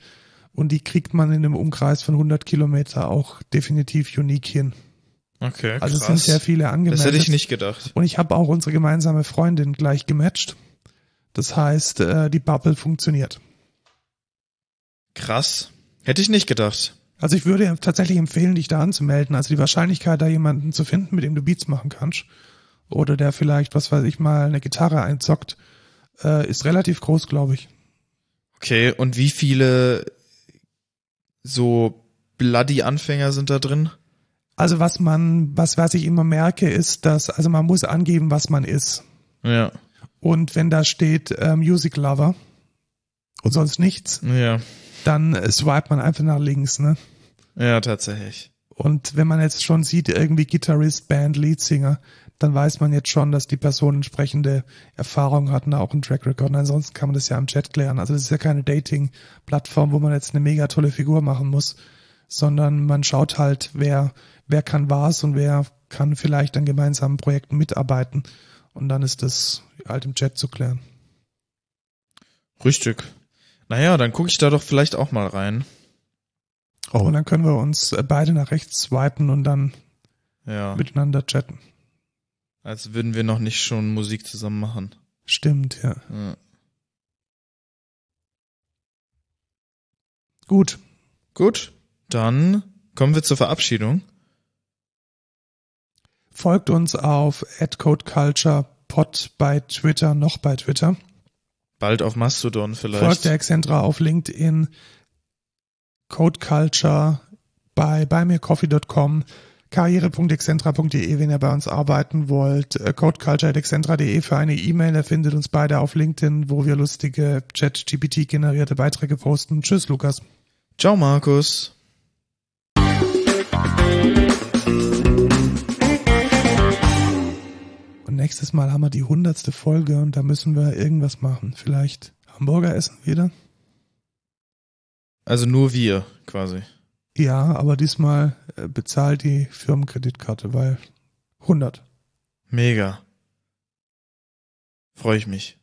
Und die kriegt man in einem Umkreis von 100 Kilometer auch definitiv unique hin. Okay, Also es krass. sind sehr viele angemeldet. das hätte ich nicht gedacht. Und ich habe auch unsere gemeinsame Freundin gleich gematcht. Das heißt, äh, die Bubble funktioniert. Krass. Hätte ich nicht gedacht. Also ich würde tatsächlich empfehlen, dich da anzumelden. Also die Wahrscheinlichkeit, da jemanden zu finden, mit dem du Beats machen kannst, oder der vielleicht, was weiß ich mal, eine Gitarre einzockt, äh, ist relativ groß, glaube ich. Okay, und wie viele so bloody Anfänger sind da drin? Also was man, was, was ich immer merke, ist, dass, also man muss angeben, was man ist. Ja. Und wenn da steht äh, Music Lover und sonst nichts, Ja. dann äh, swipe man einfach nach links, ne? Ja, tatsächlich. Und wenn man jetzt schon sieht, irgendwie Gitarrist, Band, Leadsinger, dann weiß man jetzt schon, dass die Person entsprechende Erfahrung hat und auch einen Track Record. Und ansonsten kann man das ja im Chat klären. Also das ist ja keine Dating-Plattform, wo man jetzt eine mega tolle Figur machen muss, sondern man schaut halt, wer, wer kann was und wer kann vielleicht an gemeinsamen Projekten mitarbeiten. Und dann ist das halt im Chat zu klären. Richtig. Naja, dann gucke ich da doch vielleicht auch mal rein. Oh. Und dann können wir uns beide nach rechts swipen und dann Ja. miteinander chatten. Als würden wir noch nicht schon Musik zusammen machen. Stimmt, ja. Ja. Gut. Gut, dann kommen wir zur Verabschiedung. Folgt uns auf @codeculturepod bei Twitter, noch bei Twitter. Bald auf Mastodon vielleicht. Folgt der Excentra auf LinkedIn, Code Culture bei buymeacoffee.com, karriere.excentra.de, wenn ihr bei uns arbeiten wollt, äh, codeculture.excentra.de für eine E-Mail. Er findet uns beide auf LinkedIn, wo wir lustige Chat-GPT-generierte Beiträge posten. Tschüss, Lukas. Ciao, Markus. Und nächstes Mal haben wir die hundertste Folge und da müssen wir irgendwas machen. Vielleicht Hamburger essen wieder? Also nur wir, quasi. Ja, aber diesmal äh, bezahlt die Firmenkreditkarte, weil 100. Mega. Freue ich mich.